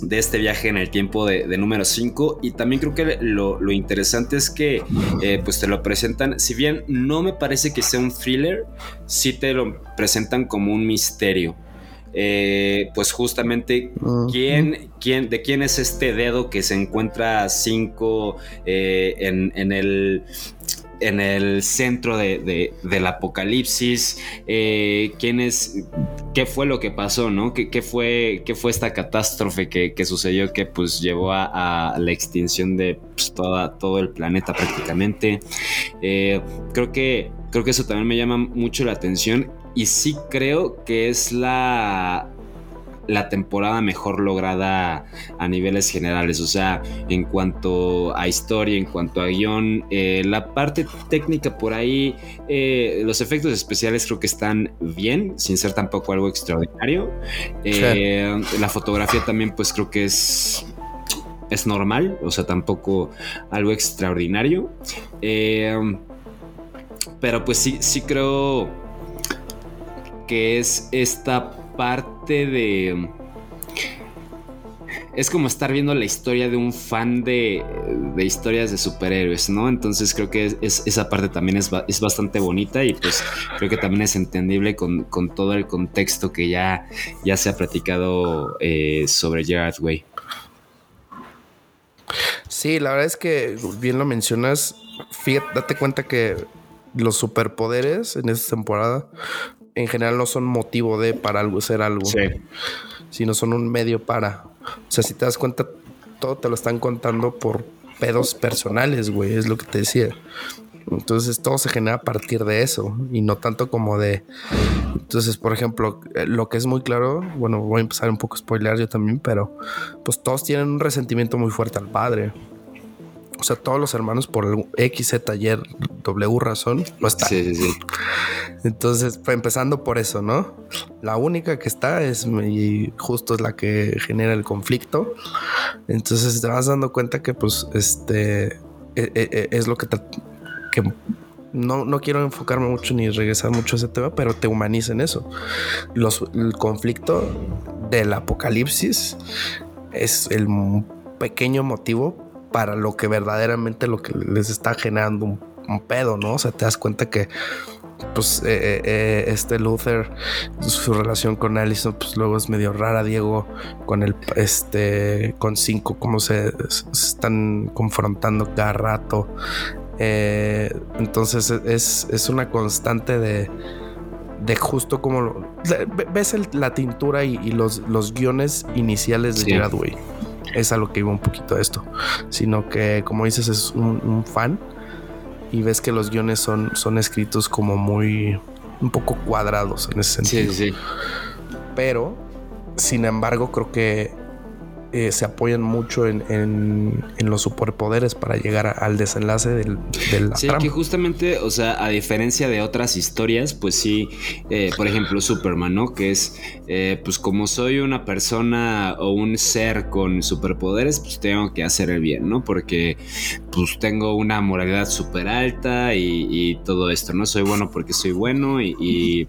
de, este viaje en el tiempo de, número 5 y también creo que lo, lo interesante es que eh, pues te lo presentan, si bien no me parece que sea un thriller, sí te lo presentan como un misterio. Eh, pues justamente quién, quién, de quién es este dedo que se encuentra cinco eh, en, en el en el centro de, de- del apocalipsis, eh, quién es, qué fue lo que pasó, ¿no? ¿Qué, qué fue, qué fue esta catástrofe que, que sucedió que pues llevó a, a la extinción de pues, toda, todo el planeta prácticamente? Creo que creo que eso también me llama mucho la atención y sí creo que es la la temporada mejor lograda a niveles generales, o sea, en cuanto a historia, en cuanto a guion, eh, la parte técnica por ahí, eh, los efectos especiales creo que están bien, sin ser tampoco algo extraordinario. Eh, La fotografía también pues creo que es es normal, o sea, tampoco algo extraordinario. Eh, pero pues sí, sí creo que es esta parte de... Es como estar viendo la historia de un fan de, de historias de superhéroes, ¿no? Entonces creo que es, es- esa parte también es, es bastante bonita y pues creo que también es entendible con, con todo el contexto que ya, ya se ha platicado eh, sobre Gerard Way. Sí, la verdad es que bien lo mencionas. Fíjate, date cuenta que los superpoderes en esta temporada en general no son motivo de para algo ser algo, sino son un medio para. O sea, si te das cuenta, todo te lo están contando por pedos personales, güey, es lo que te decía. Entonces todo se genera a partir de eso y no tanto como de. Entonces, por ejemplo, eh, lo que es muy claro, bueno, voy a empezar un poco a spoilear yo también, pero pues todos tienen un resentimiento muy fuerte al padre. O sea, todos los hermanos por el X, Z, Y, W razón no están. Sí, sí, sí. Entonces, pues, empezando por eso, ¿no? La única que está es y justo es la que genera el conflicto. Entonces te vas dando cuenta que, pues, este e- e- e- es lo que, te- que no, no quiero enfocarme mucho ni regresar mucho a ese tema, pero te humaniza en eso. Los, el conflicto del apocalipsis es el pequeño motivo para lo que verdaderamente lo que les está generando un, un pedo, ¿no? O sea, te das cuenta que pues eh, eh, eh, este Luther, su relación con Allison, pues luego es medio rara, Diego, con el este con cinco, cómo se, se están confrontando cada rato. Eh, entonces es, es una constante de, de justo como lo- ves el- la tintura y, y los, los guiones iniciales de Sí. Gerard Way. Es a lo que iba un poquito esto, sino que como dices es un, un fan y ves que los guiones son, son escritos como muy un poco cuadrados en ese sentido. sí, sí. Pero sin embargo creo que eh, se apoyan mucho en, en- en los superpoderes para llegar a- al desenlace del, de la Sí, trama. que justamente, o sea, a diferencia de otras historias, pues sí, eh, por ejemplo, Superman, ¿no? Que es, eh, pues como soy una persona o un ser con superpoderes, pues tengo que hacer el bien, ¿no? Porque pues tengo una moralidad súper alta y, y todo esto, ¿no? Soy bueno porque soy bueno y... y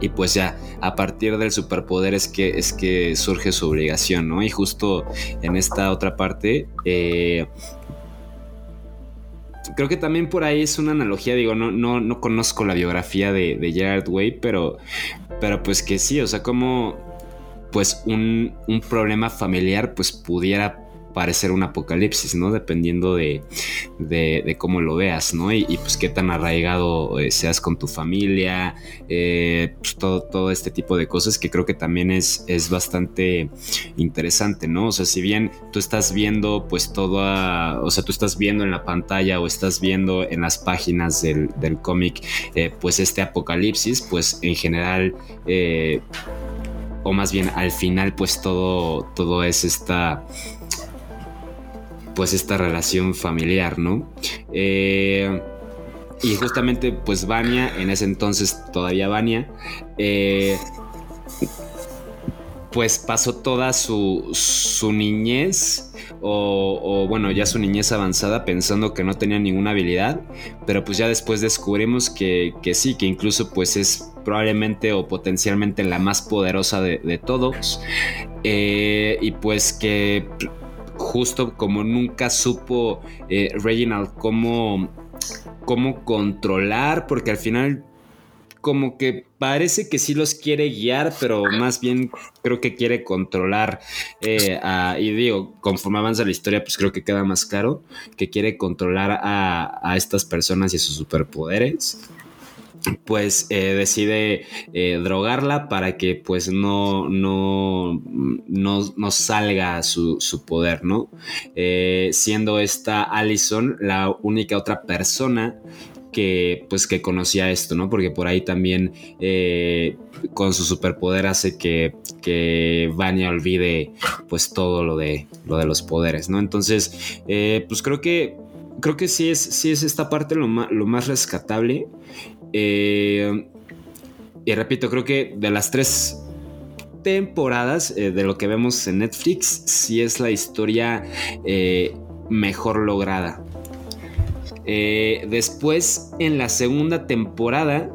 y pues ya, a partir del superpoder es que, es que surge su obligación, ¿no? Y justo en esta otra parte, eh, creo que también por ahí es una analogía, digo, no, no, no conozco la biografía de, de Gerard Way, pero, pero pues que sí, o sea, como pues un, un problema familiar pues pudiera parecer un apocalipsis, ¿no? Dependiendo de, de, cómo lo veas, ¿no? Y, pues qué tan arraigado eh, seas con tu familia, eh, pues todo, todo este tipo de cosas que creo que también es, es bastante interesante, ¿no? O sea, si bien tú estás viendo pues todo, o sea, tú estás viendo en la pantalla o estás viendo en las páginas del, del cómic eh, pues este apocalipsis, pues en general... O más bien al final pues todo, todo es esta pues esta relación familiar, ¿no? Eh, y justamente pues Vania, en ese entonces todavía Vania, eh, pues pasó toda su, su niñez o, bueno ya su niñez avanzada pensando que no tenía ninguna habilidad, pero pues ya después descubrimos que, que sí, que incluso pues es probablemente o potencialmente la más poderosa de, de todos eh, y pues que justo como nunca supo eh, Reginald cómo, cómo controlar, porque al final como que parece que sí los quiere guiar, pero más bien creo que quiere controlar. Eh, a, y digo, conforme avanza la historia, pues creo que queda más claro que quiere controlar a, a estas personas y sus superpoderes pues eh, decide eh, drogarla para que pues no, no, no, no salga su, su, poder, ¿no? Eh, siendo esta Allison la única otra persona que pues que conocía esto, ¿no? Porque por ahí también con su superpoder hace que, que Vanya olvide pues todo lo de, lo de los poderes, ¿no? Entonces, pues creo que creo que sí es, sí es esta parte lo lo más rescatable. Eh, y repito, creo que de las tres temporadas eh, de lo que vemos en Netflix, sí es la historia eh, mejor lograda. Después, en la segunda temporada,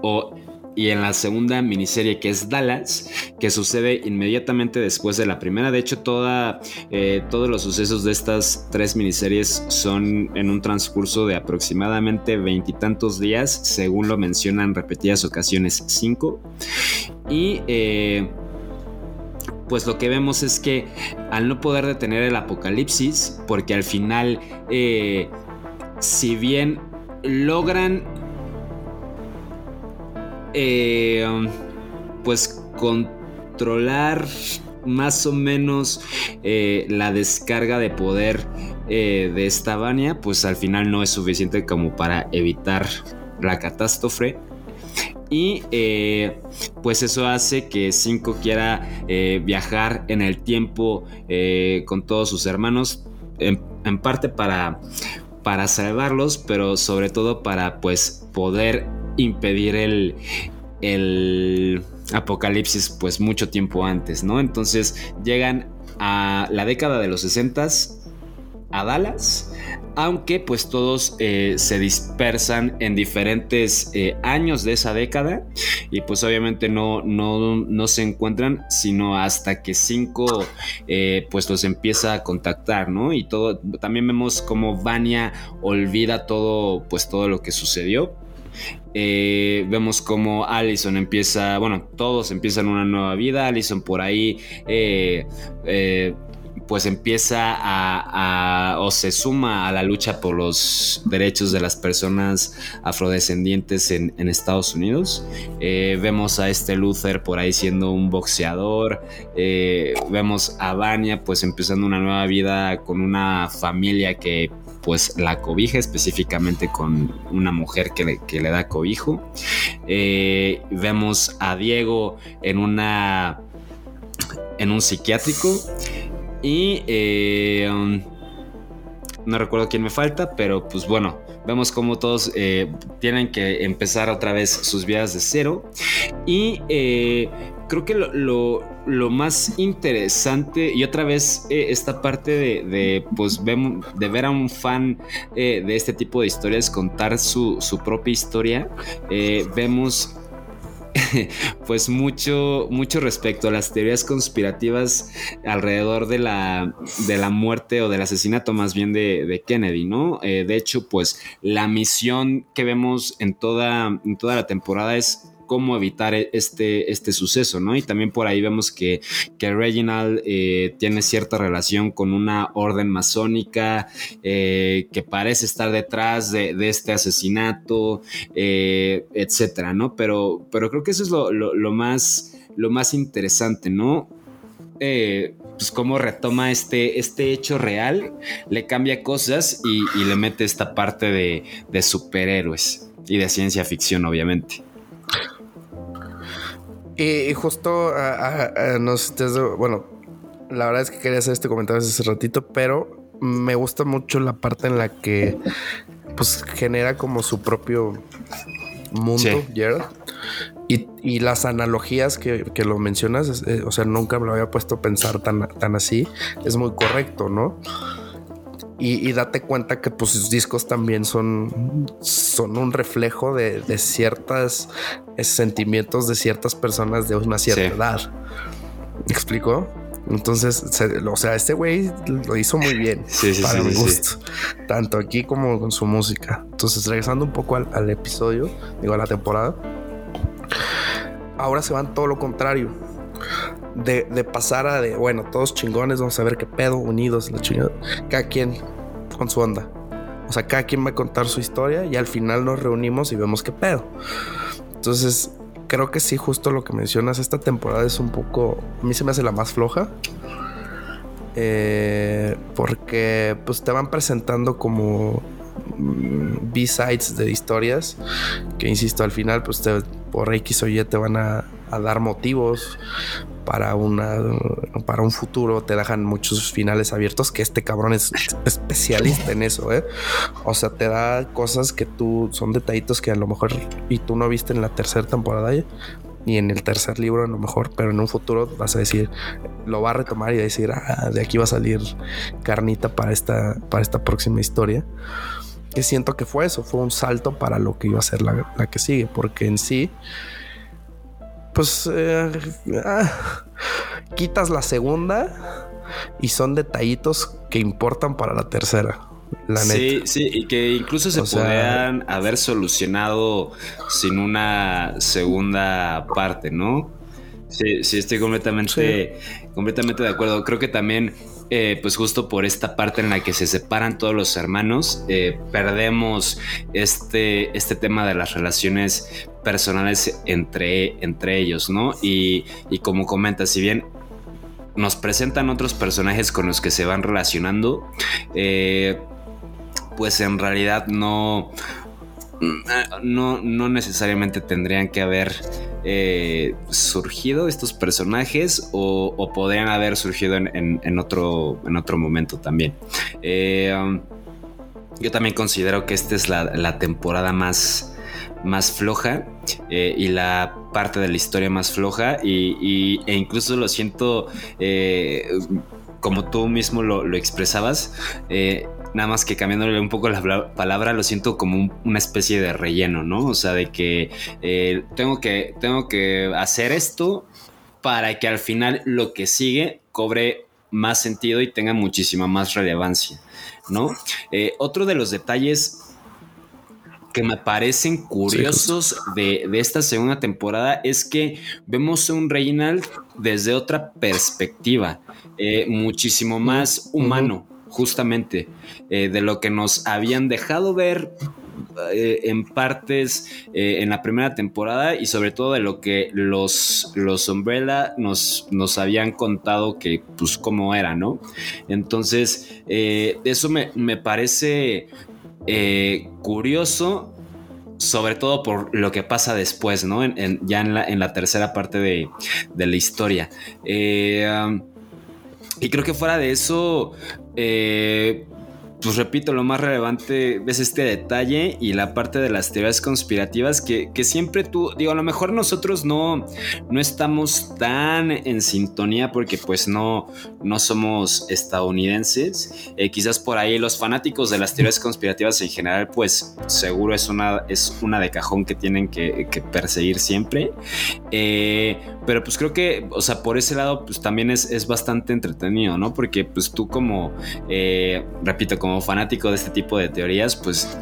o, y en la segunda miniserie que es Dallas, que sucede inmediatamente después de la primera. De hecho, toda, eh, todos los sucesos de estas tres miniseries son en un transcurso de aproximadamente veintitantos días, según lo mencionan repetidas ocasiones, cinco. Y eh, pues lo que vemos es que al no poder detener el apocalipsis, porque al final, eh, si bien logran eh, pues controlar más o menos eh, la descarga de poder eh, de esta Vania, pues al final no es suficiente como para evitar la catástrofe. Y eh, pues eso hace que Cinco quiera viajar en el tiempo con todos sus hermanos, en, en parte para, para salvarlos, pero sobre todo para pues poder impedir el, el apocalipsis pues mucho tiempo antes, ¿no? Entonces llegan a la década de los 60 a Dallas, aunque pues todos eh, se dispersan en diferentes eh, años de esa década y pues obviamente no, no, no se encuentran sino hasta que cinco eh, pues los empieza a contactar, ¿no? Y todo, también vemos como Vania olvida todo pues todo lo que sucedió. Vemos como Allison empieza, bueno, todos empiezan una nueva vida. Allison por ahí pues empieza a, o se suma a la lucha por los derechos de las personas afrodescendientes en, Estados Unidos. Eh, vemos a este Luther por ahí siendo un boxeador. Eh, vemos a Vania pues empezando una nueva vida con una familia que pues la cobija específicamente con una mujer que le, que le da cobijo. Eh, vemos a Diego en una en un psiquiátrico y eh, um, no recuerdo quién me falta, pero pues bueno, vemos como todos eh, tienen que empezar otra vez sus vidas de cero. Y creo que lo, más interesante, y otra vez esta parte de, pues, de ver a un fan de este tipo de historias contar su, su propia historia, vemos pues mucho, mucho respecto a las teorías conspirativas alrededor de la, de la muerte o del asesinato más bien de, Kennedy, ¿no? Eh, de hecho, pues la misión que vemos en toda, en toda la temporada es cómo evitar e-, este, este suceso, ¿no? Y también por ahí vemos que, que Reginald eh, tiene cierta relación con una orden masónica eh, que parece estar detrás de, este asesinato, eh, etcétera, ¿no? Pero, pero creo que eso es lo, más, lo más interesante, ¿no? pues cómo retoma este, este hecho real, le cambia cosas y, le mete esta parte de, de superhéroes y de ciencia ficción, obviamente. Y, justo, no sé, bueno, la verdad es que quería hacer este comentario hace ratito, pero me gusta mucho la parte en la que pues genera como su propio mundo, Y, las analogías que, lo mencionas, eh, o sea, nunca me lo había puesto a pensar tan, tan así. Es muy correcto, ¿no? Y, date cuenta que pues sus discos también son, son un reflejo de, de ciertos sentimientos de ciertas personas de una cierta edad. ¿Me explico? Entonces, o sea, este güey lo hizo muy bien para mi gusto, tanto aquí como con su música. Entonces, regresando un poco al, episodio, digo, a la temporada, ahora se van todo lo contrario. De, pasar a de, bueno, todos chingones, vamos a ver qué pedo, unidos, la chingada. Cada quien con su onda. O sea, cada quien va a contar su historia y al final nos reunimos y vemos qué pedo. Entonces, creo que sí, justo lo que mencionas, esta temporada es un poco, a mí se me hace la más floja. Eh, porque pues te van presentando como mm, B-sides de historias que insisto al final pues te, por X o Y te van a, a dar motivos para una para un futuro te dejan muchos finales abiertos que este cabrón es especialista en eso, ¿eh? O sea, te da cosas que tú son detallitos que a lo mejor y tú no viste en la tercera temporada y en el tercer libro a lo mejor, pero en un futuro vas a decir, lo va a retomar y decir, ah, de aquí va a salir carnita para esta para esta próxima historia. Que siento que fue eso, fue un salto para lo que iba a ser la, la que sigue, porque en sí pues eh, ah, quitas la segunda y son detallitos que importan para la tercera. La sí, sí, y que incluso se podrían haber solucionado sin una segunda parte, ¿no? Sí, sí, estoy completamente, completamente de acuerdo. Creo que también eh, pues justo por esta parte en la que se separan todos los hermanos, eh, perdemos este, este tema de las relaciones personales entre, entre ellos, ¿no? Y, como comenta, si bien nos presentan otros personajes con los que se van relacionando, eh, pues en realidad no, no, no necesariamente tendrían que haber eh, surgido estos personajes o, podrían haber surgido en, otro, en otro momento también. Eh, um, yo también considero que esta es la, temporada más, más floja eh, y la parte de la historia más floja y, e incluso lo siento como tú mismo lo, lo expresabas, eh, nada más que cambiándole un poco la palabra, lo siento como un- una especie de relleno, ¿no? O sea, de que, eh, tengo que tengo que hacer esto para que al final lo que sigue cobre más sentido y tenga muchísima más relevancia, ¿no? Eh, otro de los detalles que me parecen curiosos de, de esta segunda temporada es que vemos a un Reginald desde otra perspectiva, eh, muchísimo más humano, justamente, eh, de lo que nos habían dejado ver eh, en partes eh, en la primera temporada y sobre todo de lo que los, los Umbrella nos, nos habían contado que pues cómo era, ¿no? Entonces, eso me, me parece curioso, sobre todo por lo que pasa después, ¿no? En- en- ya en la, en la tercera parte de, de la historia. Eh, um, y creo que fuera de eso, eh, pues repito, lo más relevante es este detalle y la parte de las teorías conspirativas que, que siempre tú, digo, a lo mejor nosotros no, no estamos tan en sintonía porque pues no, no somos estadounidenses. Eh, quizás por ahí los fanáticos de las teorías conspirativas en general, pues seguro es una, es una de cajón que tienen que, que perseguir siempre. Eh, pero pues creo que, o sea, por ese lado, pues también es, es bastante entretenido, ¿no? Porque pues tú como, eh, repito, como fanático de este tipo de teorías, pues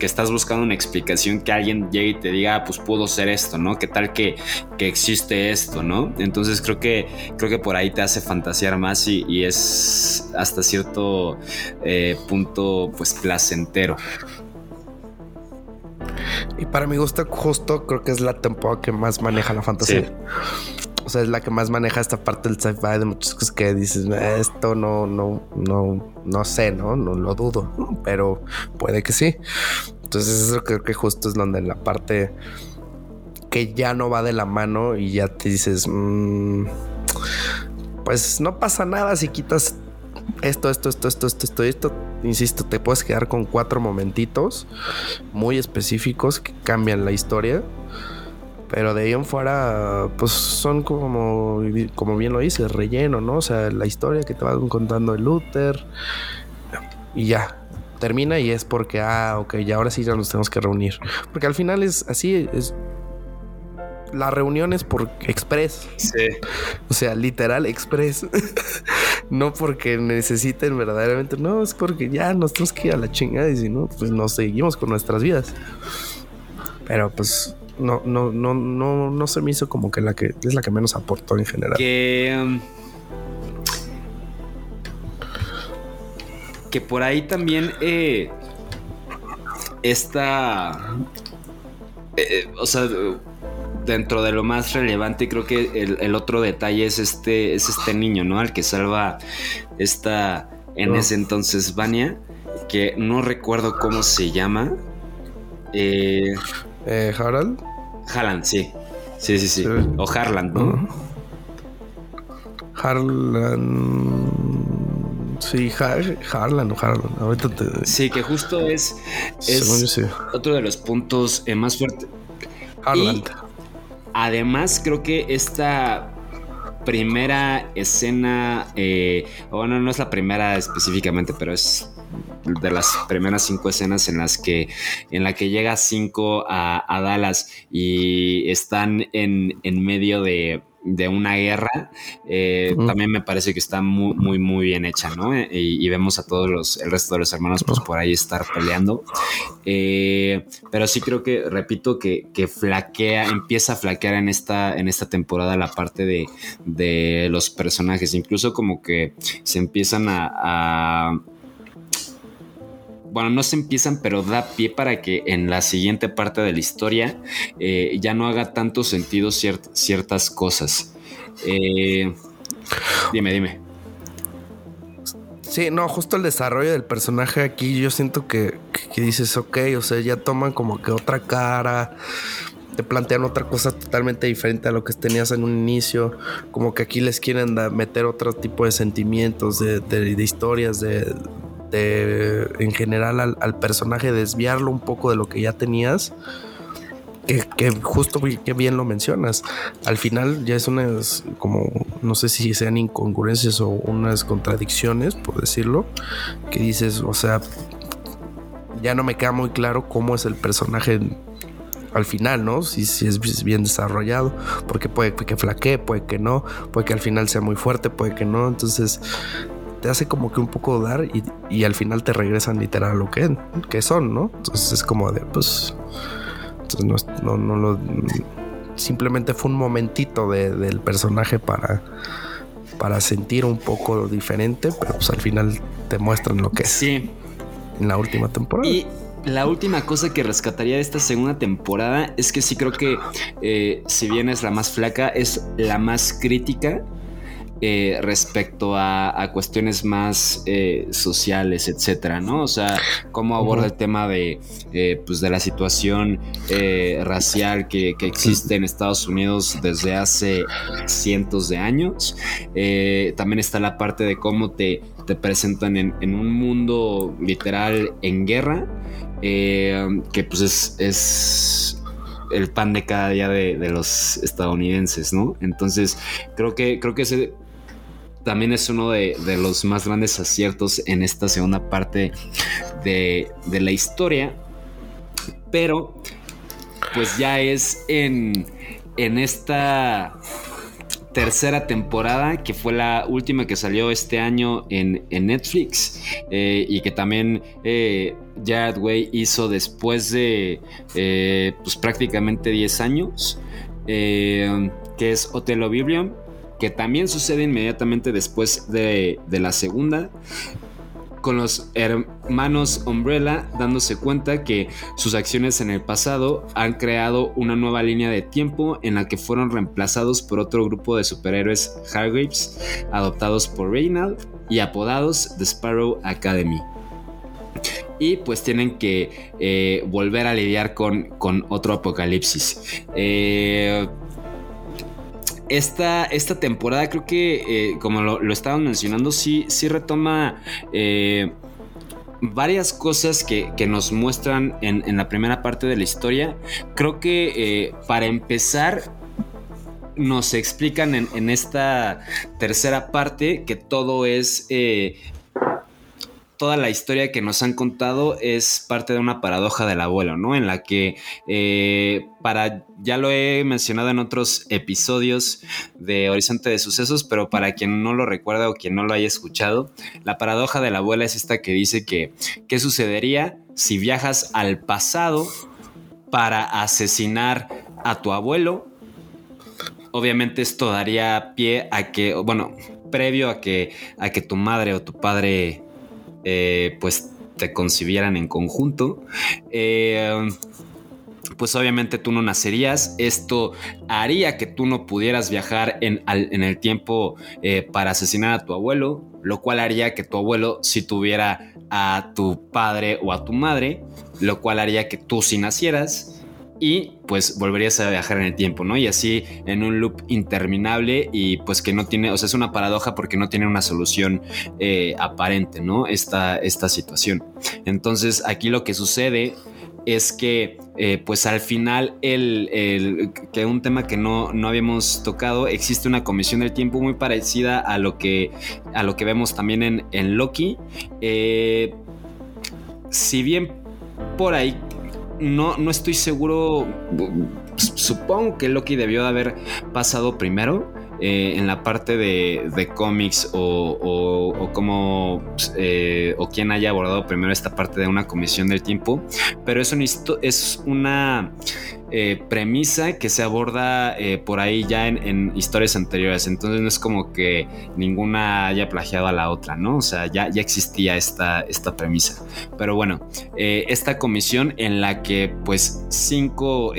que estás buscando una explicación que alguien llegue y te diga, ah, pues pudo ser esto, ¿no? ¿Qué tal que, que existe esto, ¿no? Entonces creo que, creo que por ahí te hace fantasear más y, es hasta cierto eh, punto, pues placentero. Y para mi gusto, justo creo que es la temporada que más maneja la fantasía. Sí. O sea, es la que más maneja esta parte del sci-fi de muchas cosas que dices, "Eh, esto no, no, no, no sé, ¿no? No lo dudo, pero puede que sí. Entonces eso creo que justo es donde la parte que ya no va de la mano y ya te dices, "Mm, pues no pasa nada si quitas esto, esto, esto, esto, esto, esto, esto. Insisto, te puedes quedar con cuatro momentitos muy específicos que cambian la historia. Pero de ahí en fuera, pues son como, como bien lo dices, relleno, ¿no? O sea, la historia que te van contando el Luther y ya. Termina y es porque, ah, ok, ya ahora sí ya nos tenemos que reunir. Porque al final es así, es... La reunión es por express. Sí. O sea, literal express. no porque necesiten verdaderamente. No, es porque ya nos tenemos que ir a la chingada. Y si no, pues nos seguimos con nuestras vidas. Pero pues no, no, no, no, no se me hizo como que la que es la que menos aportó en general. Que. um, que por ahí también. Eh, esta. eh, o sea. Dentro de lo más relevante, creo que el, el otro detalle es este, es este niño, ¿no? Al que salva esta, en ese entonces, Vania, que no recuerdo cómo se llama. Eh, Eh, Harald. Haaland, sí. Sí, sí, sí. Sí. O Harland, ¿no? Ujú. Harlan. Sí, Har Harlan o Harlan. Ahorita te. Sí, que justo es, Según yo es sí. otro de los puntos eh, más fuertes. Harlan. Además, creo que esta primera escena, eh, bueno, no es la primera específicamente, pero es de las primeras cinco escenas en las que en la que llega cinco a, a Dallas y están en, en medio de, de una guerra eh, también me parece que está muy muy muy bien hecha no Eh, y, y vemos a todos los el resto de los hermanos pues por ahí estar peleando. Eh, pero sí creo que, repito, que, que flaquea, empieza a flaquear en esta, en esta temporada la parte de, de los personajes. Incluso como que se empiezan a, a- Bueno, no se empiezan, pero da pie para que en la siguiente parte de la historia eh, ya no haga tanto sentido ciert- ciertas cosas. Eh, dime, dime. Sí, no, justo el desarrollo del personaje aquí, yo siento que, que- dices, ok, o sea, ya toman como que otra cara, te plantean otra cosa totalmente diferente a lo que tenías en un inicio, como que aquí les quieren meter otro tipo de sentimientos, de historias, de, en general al, personaje desviarlo un poco de lo que ya tenías. que, que justo que bien lo mencionas. Al final ya es unas como no sé si sean incongruencias o unas contradicciones, por decirlo, que dices, o sea, ya no me queda muy claro cómo es el personaje al final, ¿no? Si, si es bien desarrollado, porque puede que flaquee, puede que no, puede que al final sea muy fuerte, puede que no. Entonces te hace como que un poco dar y, al final te regresan literal a lo que, que son, ¿no? Entonces es como de, pues, entonces no, no, lo... Simplemente fue un momentito del personaje para, para sentir un poco diferente, pero pues al final te muestran lo que es. Sí. En la última temporada. Y la última cosa que rescataría de esta segunda temporada es que sí creo que eh, si bien es la más flaca, es la más crítica eh, respecto a, cuestiones más eh, sociales, etcétera, ¿no? O sea, cómo aborda el tema de, pues de la situación racial que, existe en Estados Unidos desde hace cientos de años. también está la parte de cómo te, te presentan en, en un mundo literal en guerra eh, que pues es, el pan de cada día de, los estadounidenses, ¿no? Entonces, creo que, creo que ese también es uno de, los más grandes aciertos en esta segunda parte de, la historia. Pero, pues ya es en, en esta tercera temporada, que fue la última que salió este año en, Netflix eh, y que también eh, Jared Way hizo después de eh, pues prácticamente 10 años, que es Otelo Biblium, que también sucede inmediatamente después de, de la segunda con los hermanos Umbrella dándose cuenta que sus acciones en el pasado han creado una nueva línea de tiempo en la que fueron reemplazados por otro grupo de superhéroes Hargreaves adoptados por Reynald y apodados The Sparrow Academy y pues tienen que eh, volver a lidiar con, con otro apocalipsis. Eh, esta, esta temporada creo que, eh, como lo, lo mencionando, sí, sí retoma eh, varias cosas que, nos muestran en, la primera parte de la historia. Creo que eh, para empezar, nos explican en, en, esta tercera parte que todo es toda la historia que nos han contado es parte de una paradoja del abuelo, ¿no? En la que, eh, para, ya lo he mencionado en otros episodios de Horizonte de Sucesos, pero para quien no lo recuerda o quien no lo haya escuchado, la paradoja de la abuela es esta que dice que, ¿qué sucedería si viajas al pasado para asesinar a tu abuelo? Obviamente esto daría pie a que, bueno, previo a que, a que tu madre o tu padre eh, pues te concibieran en conjunto. Eh, pues obviamente tú no nacerías. Esto haría que tú no pudieras viajar en, el tiempo eh, para asesinar a tu abuelo, lo cual haría que tu abuelo si tuviera a tu padre o a tu madre, lo cual haría que tú si nacieras y pues volverías a viajar en el tiempo, ¿no? Y así en un loop interminable y pues que no tiene, o sea, es una paradoja porque no tiene una solución eh, aparente, ¿no? Esta, esta situación. Entonces aquí lo que sucede es que eh, pues al final el, que un tema que no, no, habíamos tocado existe una comisión del tiempo muy parecida a lo que a lo que vemos también en, en Loki eh, si bien por ahí no, no estoy seguro. Supongo que Loki debió de haber pasado primero. Eh, en la parte de, cómics o, o, como eh, o quien haya abordado primero esta parte de una comisión del tiempo pero es, es una eh, premisa que se aborda por ahí ya en, historias anteriores. Entonces no es como que ninguna haya plagiado a la otra, ¿no? O sea, ya, ya existía esta, esta premisa. Pero bueno, esta comisión en la que pues cinco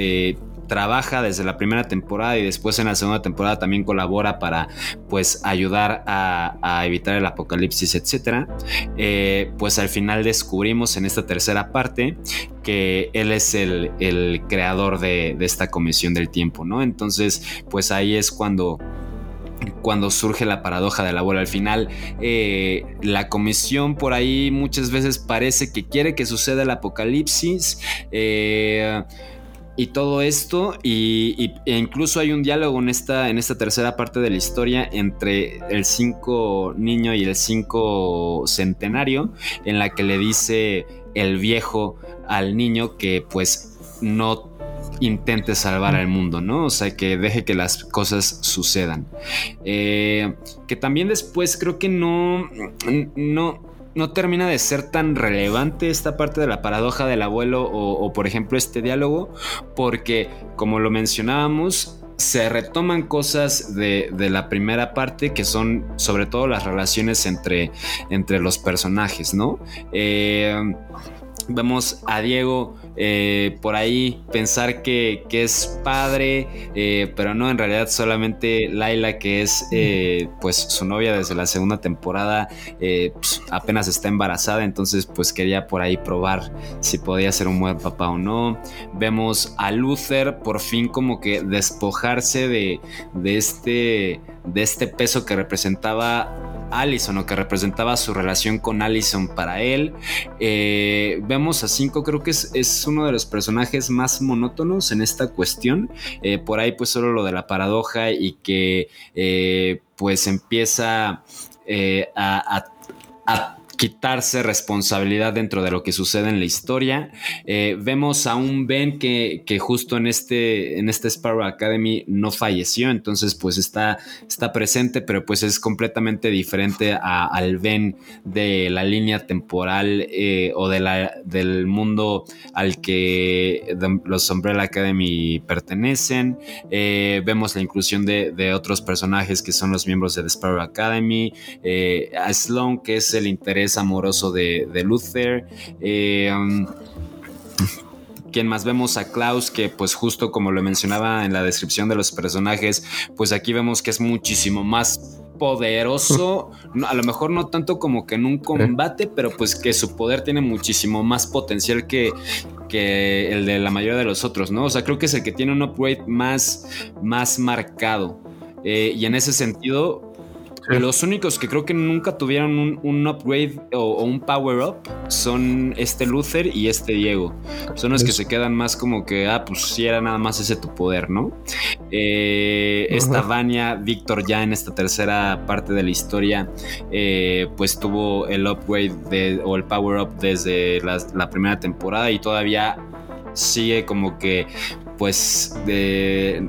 trabaja desde la primera temporada y después en la segunda temporada también colabora para pues ayudar a, evitar el apocalipsis, etcétera. Eh, pues al final descubrimos en esta tercera parte que él es el, creador de, esta comisión del tiempo, ¿no? Entonces, pues ahí es cuando cuando surge la paradoja de la bola. Al final, eh, la comisión por ahí muchas veces parece que quiere que suceda el apocalipsis. Eh, y todo esto, y, e incluso hay un diálogo en esta, en esta tercera parte de la historia entre el 5 niño y el 5 centenario, en la que le dice el viejo al niño que pues no intente salvar al mundo, ¿no? O sea, que deje que las cosas sucedan. Eh, que también después creo que no, no, no termina de ser tan relevante esta parte de la paradoja del abuelo o, por ejemplo este diálogo, porque como lo mencionábamos, se retoman cosas de, la primera parte que son sobre todo las relaciones entre, entre los personajes, ¿no? Eh, vemos a Diego eh, por ahí pensar que, es padre, eh, pero no, en realidad solamente Laila, que es eh, pues su novia desde la segunda temporada, pues, apenas está embarazada, entonces pues quería por ahí probar si podía ser un buen papá o no. Vemos a Luther por fin como que despojarse de, de este, de este peso que representaba Allison o que representaba su relación con Allison para él. Eh, vemos a Cinco, creo que es, uno de los personajes más monótonos en esta cuestión. Eh, por ahí pues solo lo de la paradoja y que eh, pues empieza a quitarse responsabilidad dentro de lo que sucede en la historia. Eh, vemos a un Ben que, que, justo en este, en este Sparrow Academy no falleció, entonces pues está, está presente, pero pues es completamente diferente al Ben de la línea temporal eh, o de la, del mundo al que los Umbrella Academy pertenecen. Eh, vemos la inclusión de, de, otros personajes que son los miembros de Sparrow Academy, a Sloan que es el interés amoroso de, Luther. Eh, um, quien más vemos a Klaus, que pues justo como lo mencionaba en la descripción de los personajes, pues aquí vemos que es muchísimo más poderoso, a lo mejor no tanto como que en un combate, pero pues que su poder tiene muchísimo más potencial que, que el de la mayoría de los otros, ¿no? O sea, creo que es el que tiene un upgrade más, más marcado. Eh, y en ese sentido, los únicos que creo que nunca tuvieron un, upgrade o, un power up son este Luther y este Diego. Son los que se quedan más como que, ah, pues si era nada más ese tu poder, ¿no? Eh, esta Vania, Víctor ya en esta tercera parte de la historia, eh, pues tuvo el upgrade o el power up desde la primera temporada y todavía sigue como que, pues, de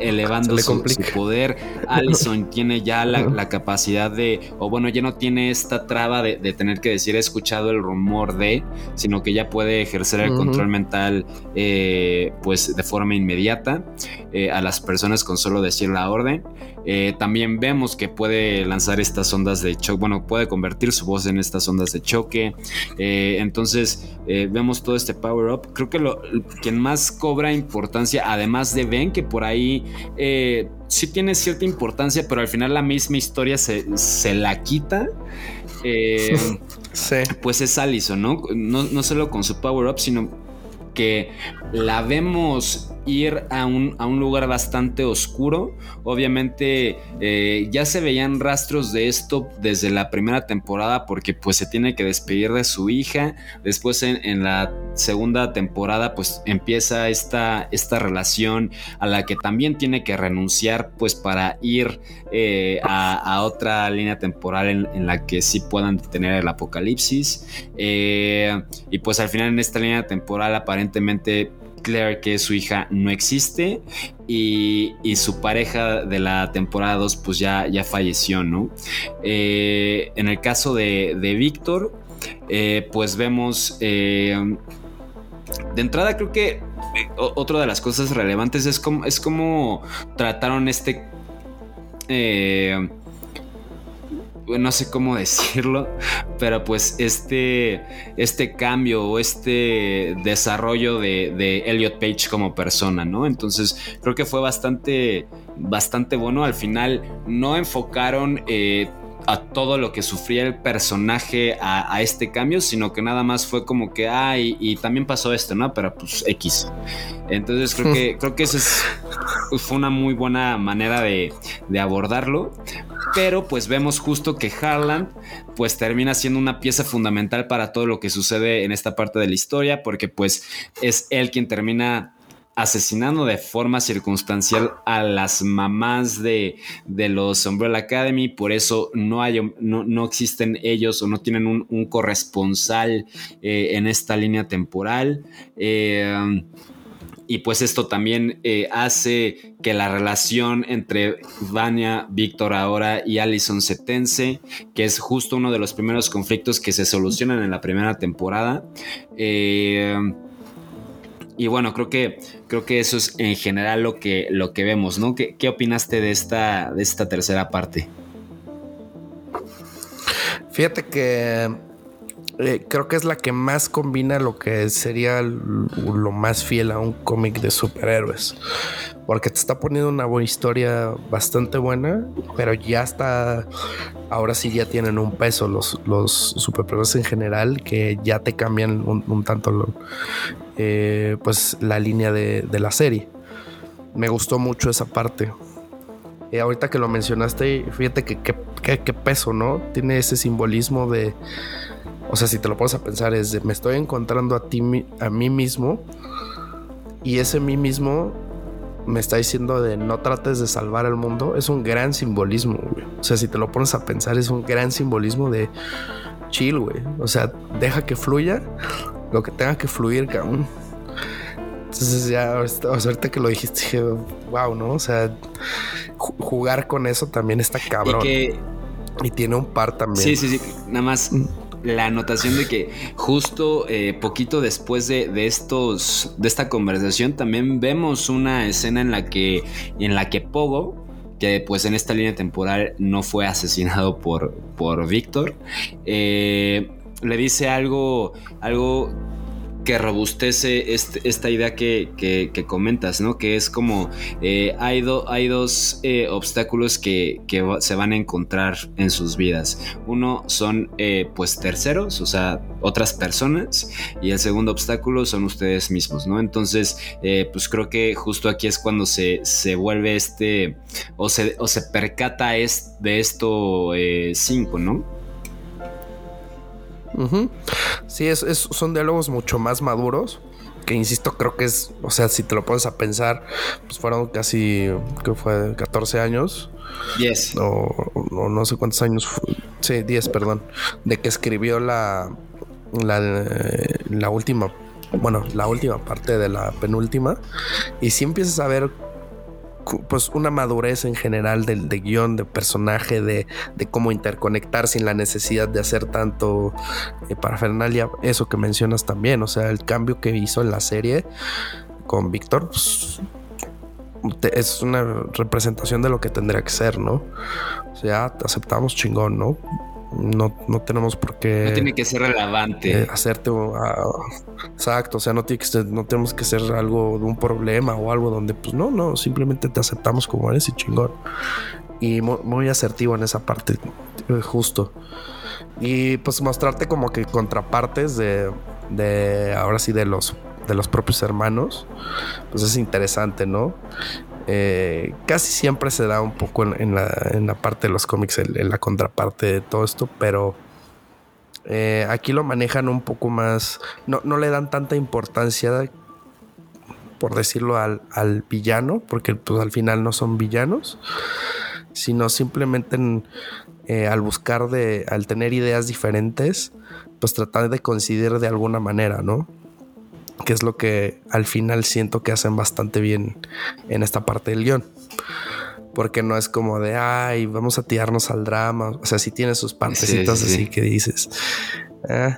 elevando su, poder. Allison tiene ya la, capacidad de, o bueno, ya no tiene esta traba de, tener que decir he escuchado el rumor de, sino que ya puede ejercer el control mental eh, pues de forma inmediata eh, a las personas con solo decir la orden. Eh, también vemos que puede lanzar estas ondas de choque, bueno, puede convertir su voz en estas ondas de choque. entonces vemos todo este power up. Creo que lo, quien más cobra importancia, además de Ben, que por ahí eh, sí tiene cierta importancia, pero al final la misma historia se, la quita. Eh, pues es Allison, ¿no? ¿no? No solo con su power up, sino que la vemos ir a un, a un lugar bastante oscuro. Obviamente eh, ya se veían rastros de esto desde la primera temporada porque pues se tiene que despedir de su hija. Después en, la segunda temporada pues empieza esta, esta relación a la que también tiene que renunciar pues para ir eh, a, otra línea temporal en, la que sí puedan detener el apocalipsis. Eh, y pues al final en esta línea temporal aparentemente Claire, que su hija, no existe y, su pareja de la temporada 2 pues ya, ya falleció, ¿no? Eh, en el caso de, Víctor, eh, pues vemos... Eh, de entrada creo que otra de las cosas relevantes es como, es trataron este no sé cómo decirlo, pero pues este, este cambio o este desarrollo de, de, Elliot Page como persona, ¿no? Entonces creo que fue bastante, bastante bueno. Al final no enfocaron... Eh, a todo lo que sufría el personaje a, este cambio, sino que nada más fue como que, ay, y, también pasó esto, ¿no? Pero pues X. Entonces creo que, creo que esa fue una muy buena manera de, de abordarlo. pero pues vemos justo que Harland pues termina siendo una pieza fundamental para todo lo que sucede en esta parte de la historia, porque pues es él quien termina asesinando de forma circunstancial a las mamás de, de los Umbrella Academy, por eso no, no, no existen ellos o no tienen un, corresponsal eh, en esta línea temporal. Eh, y pues esto también eh, hace que la relación entre Vania, Víctor ahora y Allison se tense, que es justo uno de los primeros conflictos que se solucionan en la primera temporada. Y bueno, creo que, creo que eso es en general lo que, lo que vemos, ¿no? ¿Qué, qué opinaste de esta, de esta tercera parte? Fíjate que eh, creo que es la que más combina lo que sería lo más fiel a un cómic de superhéroes. Porque te está poniendo una buena historia bastante buena, pero ya está. Ahora sí ya tienen un peso los, los superhéroes en general que ya te cambian un, tanto eh, pues la línea de, la serie. Me gustó mucho esa parte. Eh, ahorita que lo mencionaste, fíjate que qué peso, ¿no? Tiene ese simbolismo de o sea, si te lo pones a pensar, es de me estoy encontrando a ti, a mí mismo, y ese mí mismo me está diciendo de no trates de salvar el mundo. Es un gran simbolismo, güey. O sea, si te lo pones a pensar, es un gran simbolismo de chill, güey. O sea, deja que fluya lo que tenga que fluir, cabrón. Entonces ya, ahorita que lo dijiste, dije, wow, ¿no? O sea, jugar con eso también está cabrón. Y, y tiene un par también. Sí, sí, sí. Nada más mm la anotación de que justo eh, poquito después de, estos de esta conversación también vemos una escena en la que en la que Pogo que pues en esta línea temporal no fue asesinado por, por Víctor eh, le dice algo algo que robustece este, esta idea que, comentas, ¿no? Que es como eh, hay, dos eh, obstáculos que, se van a encontrar en sus vidas. Uno son eh, pues terceros, o sea, otras personas, y el segundo obstáculo son ustedes mismos, ¿no? Entonces, pues creo que justo aquí es cuando se, se vuelve este, o se, o se percata es, de esto cinco, ¿no? Sí, es, son diálogos mucho más maduros. Que insisto, creo que es, o sea, si te lo pones a pensar, pues fueron casi, que fue 14 años. 10. O, no sé cuántos años. sí, 10, perdón. De que escribió la, la, la última, bueno, la última parte de la penúltima. Y si empiezas a ver pues una madurez en general del de guion, de personaje, de, cómo interconectar sin la necesidad de hacer tanto eh, parafernalia, eso que mencionas también, o sea, el cambio que hizo en la serie con Víctor, pues, es una representación de lo que tendría que ser, ¿no? O sea, aceptamos chingón, ¿no? No, no tenemos por qué. No tiene que ser relevante. Eh, hacerte. exacto. O sea, no, tiene que no tenemos que ser algo de un problema o algo donde, pues no, no, simplemente te aceptamos como eres y chingón. Y muy, asertivo en esa parte, eh, justo. Y pues mostrarte como que contrapartes de, de ahora sí, de los de los propios hermanos, pues es interesante, ¿no? Eh, casi siempre se da un poco en, la, parte de los cómics, en, la contraparte de todo esto, pero eh, aquí lo manejan un poco más, no, le dan tanta importancia, por decirlo, al, villano, porque pues al final no son villanos, sino simplemente eh, al buscar de, al tener ideas diferentes, pues tratar de coincidir de alguna manera, ¿no? Que es lo que al final siento que hacen bastante bien en esta parte del guion. Porque no es como de, ay, vamos a tirarnos al drama. O sea, sí tiene sus partecitas así que dices. Eh",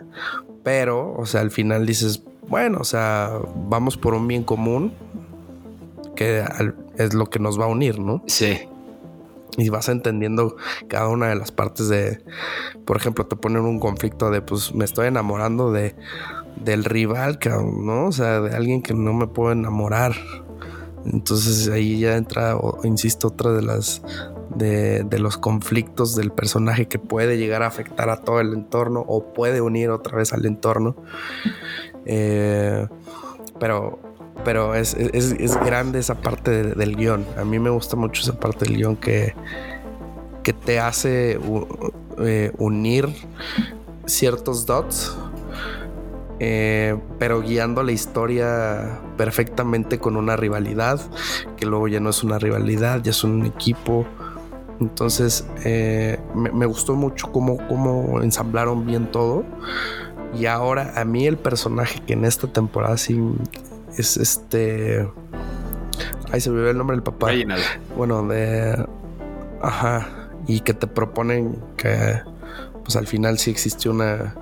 pero, o sea, al final dices, bueno, o sea, vamos por un bien común que es lo que nos va a unir, ¿no? Sí. Y vas entendiendo cada una de las partes de, por ejemplo, te ponen un conflicto de, pues me estoy enamorando de del rival, ¿no? O sea, de alguien que no me puedo enamorar. Entonces ahí ya entra, insisto, otra de las de, los conflictos del personaje que puede llegar a afectar a todo el entorno o puede unir otra vez al entorno. Eh, pero pero es, grande esa parte del guion. A mí me gusta mucho esa parte del guion que, que te hace eh, unir ciertos dots, eh, pero guiando la historia perfectamente con una rivalidad, que luego ya no es una rivalidad, ya es un equipo. Entonces eh, me, gustó mucho cómo, cómo ensamblaron bien todo. Y ahora a mí el personaje que en esta temporada sí es este... Ahí se me el nombre del papá. Bueno, de... Ajá. Y que te proponen que pues al final sí existe una,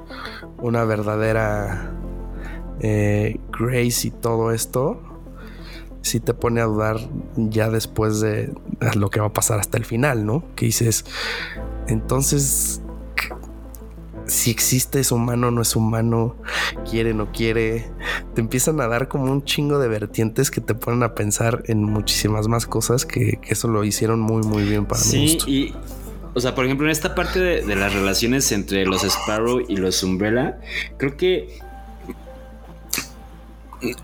una verdadera eh, Grace y todo esto. Sí te pone a dudar ya después de lo que va a pasar hasta el final, ¿no? Que dices, entonces, si existe es humano, no es humano, quiere, no quiere, te empiezan a dar como un chingo de vertientes que te ponen a pensar en muchísimas más cosas que, eso lo hicieron muy, muy bien para mí. Sí, y o sea, por ejemplo, en esta parte de, las relaciones entre los Sparrow y los Umbrella, creo que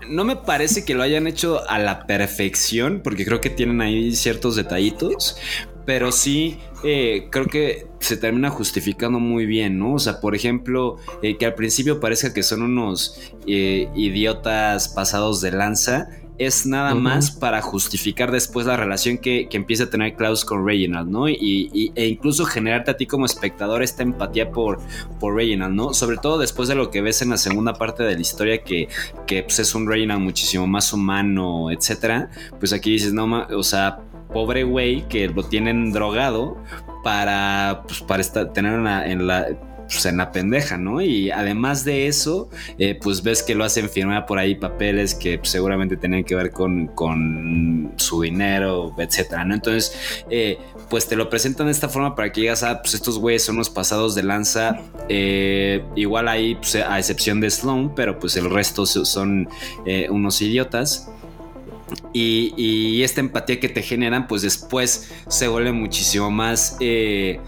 no me parece que lo hayan hecho a la perfección, porque creo que tienen ahí ciertos detallitos, pero sí eh, creo que se termina justificando muy bien, ¿no? O sea, por ejemplo, eh, que al principio parezca que son unos eh, idiotas pasados de lanza es nada más para justificar después la relación que, empieza a tener Klaus con Reginald, ¿no? Y, e incluso generarte a ti como espectador esta empatía por, por Reginald, ¿no? Sobre todo después de lo que ves en la segunda parte de la historia, que, que pues, es un Reginald muchísimo más humano, etcétera. Pues aquí dices, no, o sea, pobre güey que lo tienen drogado para, pues, para estar, tener una, en la pues, en la pendeja, ¿no? Y además de eso, eh, pues ves que lo hacen firmar por ahí papeles que pues, seguramente tenían que ver con, con, su dinero, etcétera, ¿no? Entonces, eh, pues te lo presentan de esta forma para que digas, ah, pues estos güeyes son los pasados de lanza, eh, igual ahí, pues, a excepción de Sloan, pero pues el resto son unos idiotas. Y, esta empatía que te generan, pues después se vuelve muchísimo más eh,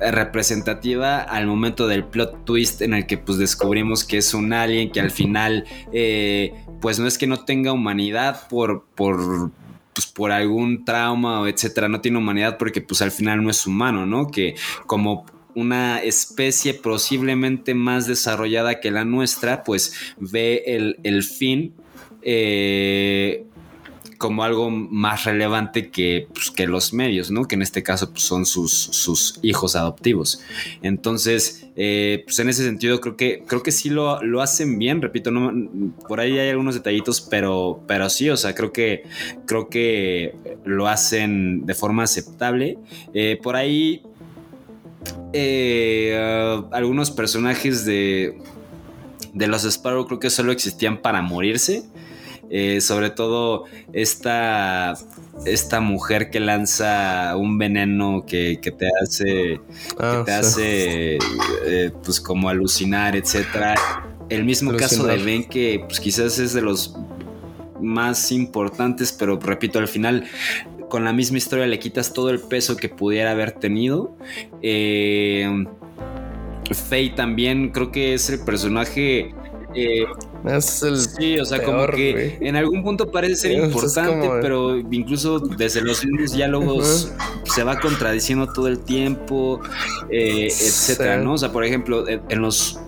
representativa al momento del plot twist en el que pues descubrimos que es un alien que al final eh, pues no es que no tenga humanidad por, por pues por algún trauma o etcétera, no tiene humanidad porque pues al final no es humano, ¿no? Que como una especie posiblemente más desarrollada que la nuestra, pues ve el, el fin eh, como algo más relevante que, pues, que los medios, ¿no? Que en este caso pues, son sus, sus hijos adoptivos. Entonces, eh, pues en ese sentido creo que, creo que sí lo, lo hacen bien, repito, no, por ahí hay algunos detallitos, pero, pero sí, o sea, creo que, creo que lo hacen de forma aceptable. Eh, por ahí, eh, algunos personajes de, de los Sparrow creo que solo existían para morirse. Eh, sobre todo esta, esta mujer que lanza un veneno que, te hace, ah, te hace eh, pues como alucinar, etcétera. El mismo caso de Ben que pues quizás es de los más importantes, pero repito, al final con la misma historia le quitas todo el peso que pudiera haber tenido. Eh, Faye también creo que es el personaje eh, es el sí, o sea, como que en algún punto parece ser importante, pero incluso desde los mismos diálogos se va contradiciendo todo el tiempo, eh, etcétera, ¿no? O sea, por ejemplo, en los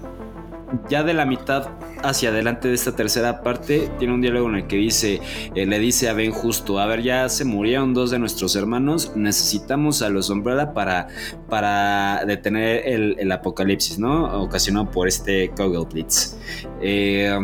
ya de la mitad hacia adelante de esta tercera parte, tiene un diálogo en el que dice, eh, le dice a Ben justo, a ver, ya se murieron dos de nuestros hermanos, necesitamos a los Umbrella para, para detener el, apocalipsis, ¿no? Ocasionado por este Kogel Blitz. Eh,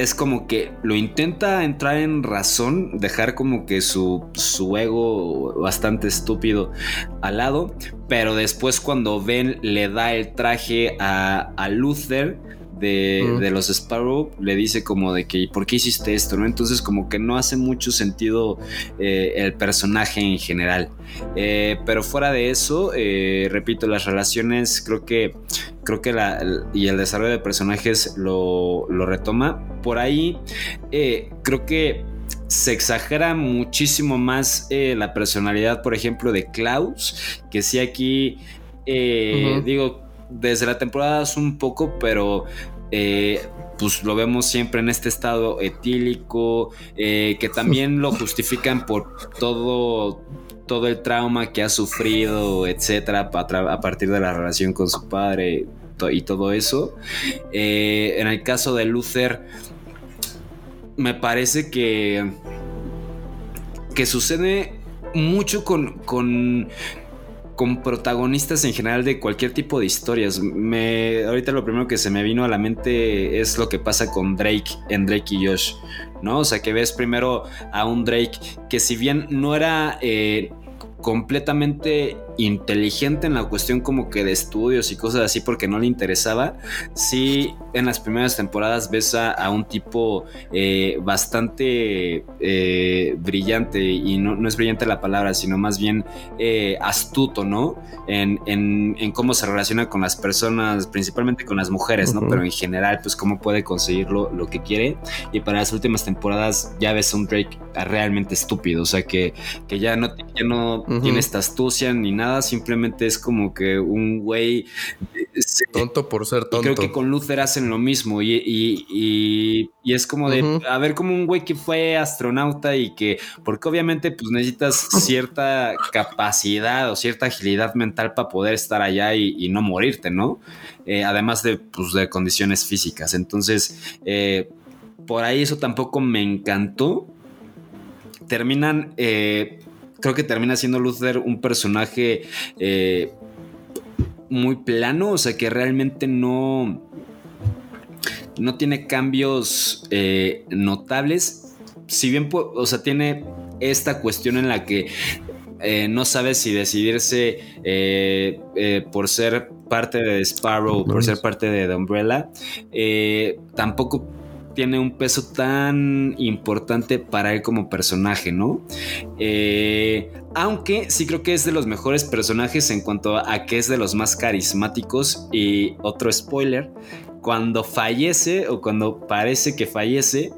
es como que lo intenta entrar en razón, dejar como que su, su ego bastante estúpido al lado, pero después cuando Ben le da el traje a, a Luther, de, los Sparrow le dice como de que ¿por qué hiciste esto? ¿no? Entonces como que no hace mucho sentido eh, el personaje en general. Eh, pero fuera de eso, eh, repito, las relaciones creo que creo que la, y el desarrollo de personajes lo, lo retoma. Por ahí creo que se exagera muchísimo más la personalidad, por ejemplo, de Klaus, que sí aquí, digo, desde la temporada es un poco, pero eh, pues lo vemos siempre en este estado etílico, eh, que también lo justifican por todo todo el trauma que ha sufrido, etcétera, a, partir de la relación con su padre y todo eso. Eh, en el caso de Luther, me parece que, que sucede mucho con, con, con protagonistas en general de cualquier tipo de historias. Me, ahorita lo primero que se me vino a la mente es lo que pasa con Drake en Drake y Josh, ¿no? O sea, que ves primero a un Drake que si bien no era eh, completamente inteligente en la cuestión como que de estudios y cosas así porque no le interesaba, sí en las primeras temporadas ves a, un tipo eh, bastante eh, brillante y no, es brillante la palabra, sino más bien eh, astuto, ¿no? En, cómo se relaciona con las personas, principalmente con las mujeres, ¿no? Pero en general, pues cómo puede conseguir lo, que quiere. Y para las últimas temporadas ya ves a un Drake realmente estúpido, o sea que, que ya no, ya no tiene esta astucia ni nada simplemente es como que un güey... Tonto por ser tonto. Creo que con Luther hacen lo mismo y, es como de, a ver, como un güey que fue astronauta y que, porque obviamente pues necesitas cierta capacidad o cierta agilidad mental para poder estar allá y, no morirte, ¿no? Eh, además de, pues, de condiciones físicas. Entonces, eh, por ahí eso tampoco me encantó. Terminan eh, creo que termina siendo Luther un personaje eh, muy plano, o sea que realmente no, no tiene cambios eh, notables. Si bien, o sea, tiene esta cuestión en la que eh, no sabe si decidirse por ser parte de Sparrow, por ser parte de The Umbrella. tampoco tiene un peso tan importante para él como personaje, ¿no? Eh, aunque sí creo que es de los mejores personajes en cuanto a que es de los más carismáticos. Y otro spoiler, cuando fallece o cuando parece que fallece,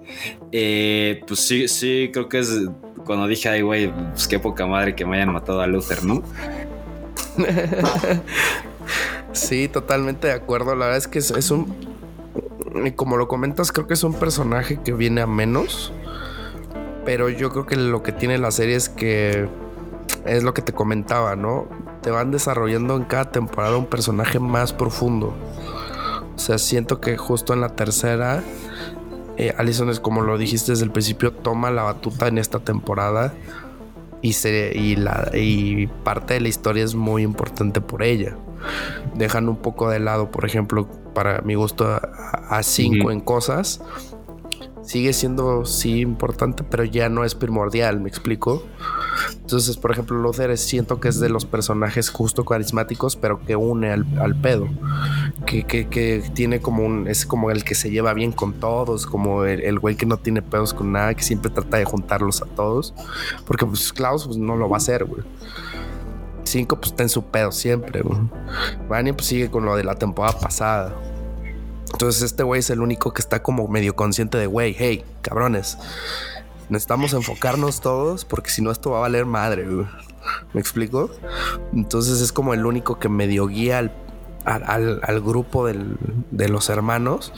eh, pues sí, sí, creo que es cuando dije, ay, güey, pues qué poca madre que me hayan matado a Luther, ¿no? sí, totalmente de acuerdo. La verdad es que es un como lo comentas, creo que es un personaje que viene a menos. Pero yo creo que lo que tiene la serie es que es lo que te comentaba, ¿no? Te van desarrollando en cada temporada un personaje más profundo. O sea, siento que justo en la tercera, eh, Alison es como lo dijiste desde el principio, toma la batuta en esta temporada y, se, y, la, y parte de la historia es muy importante por ella. Dejan un poco de lado, por ejemplo, para mi gusto, a 5 en cosas. Sigue siendo, sí, importante, pero ya no es primordial, ¿me explico? Entonces, por ejemplo, Luther siento que es de los personajes justo carismáticos, pero que une al, pedo. Que, que, tiene como un. Es como el que se lleva bien con todos, como el, güey que no tiene pedos con nada, que siempre trata de juntarlos a todos. Porque, pues, Klaus pues, no lo va a hacer, güey. 5 pues está en su pedo siempre, güey. pues sigue con lo de la temporada pasada. Entonces este güey es el único que está como medio consciente de, güey, hey, cabrones, necesitamos enfocarnos todos porque si no esto va a valer madre, güey. ¿Me explico? Entonces es como el único que medio guía al, al, grupo de los hermanos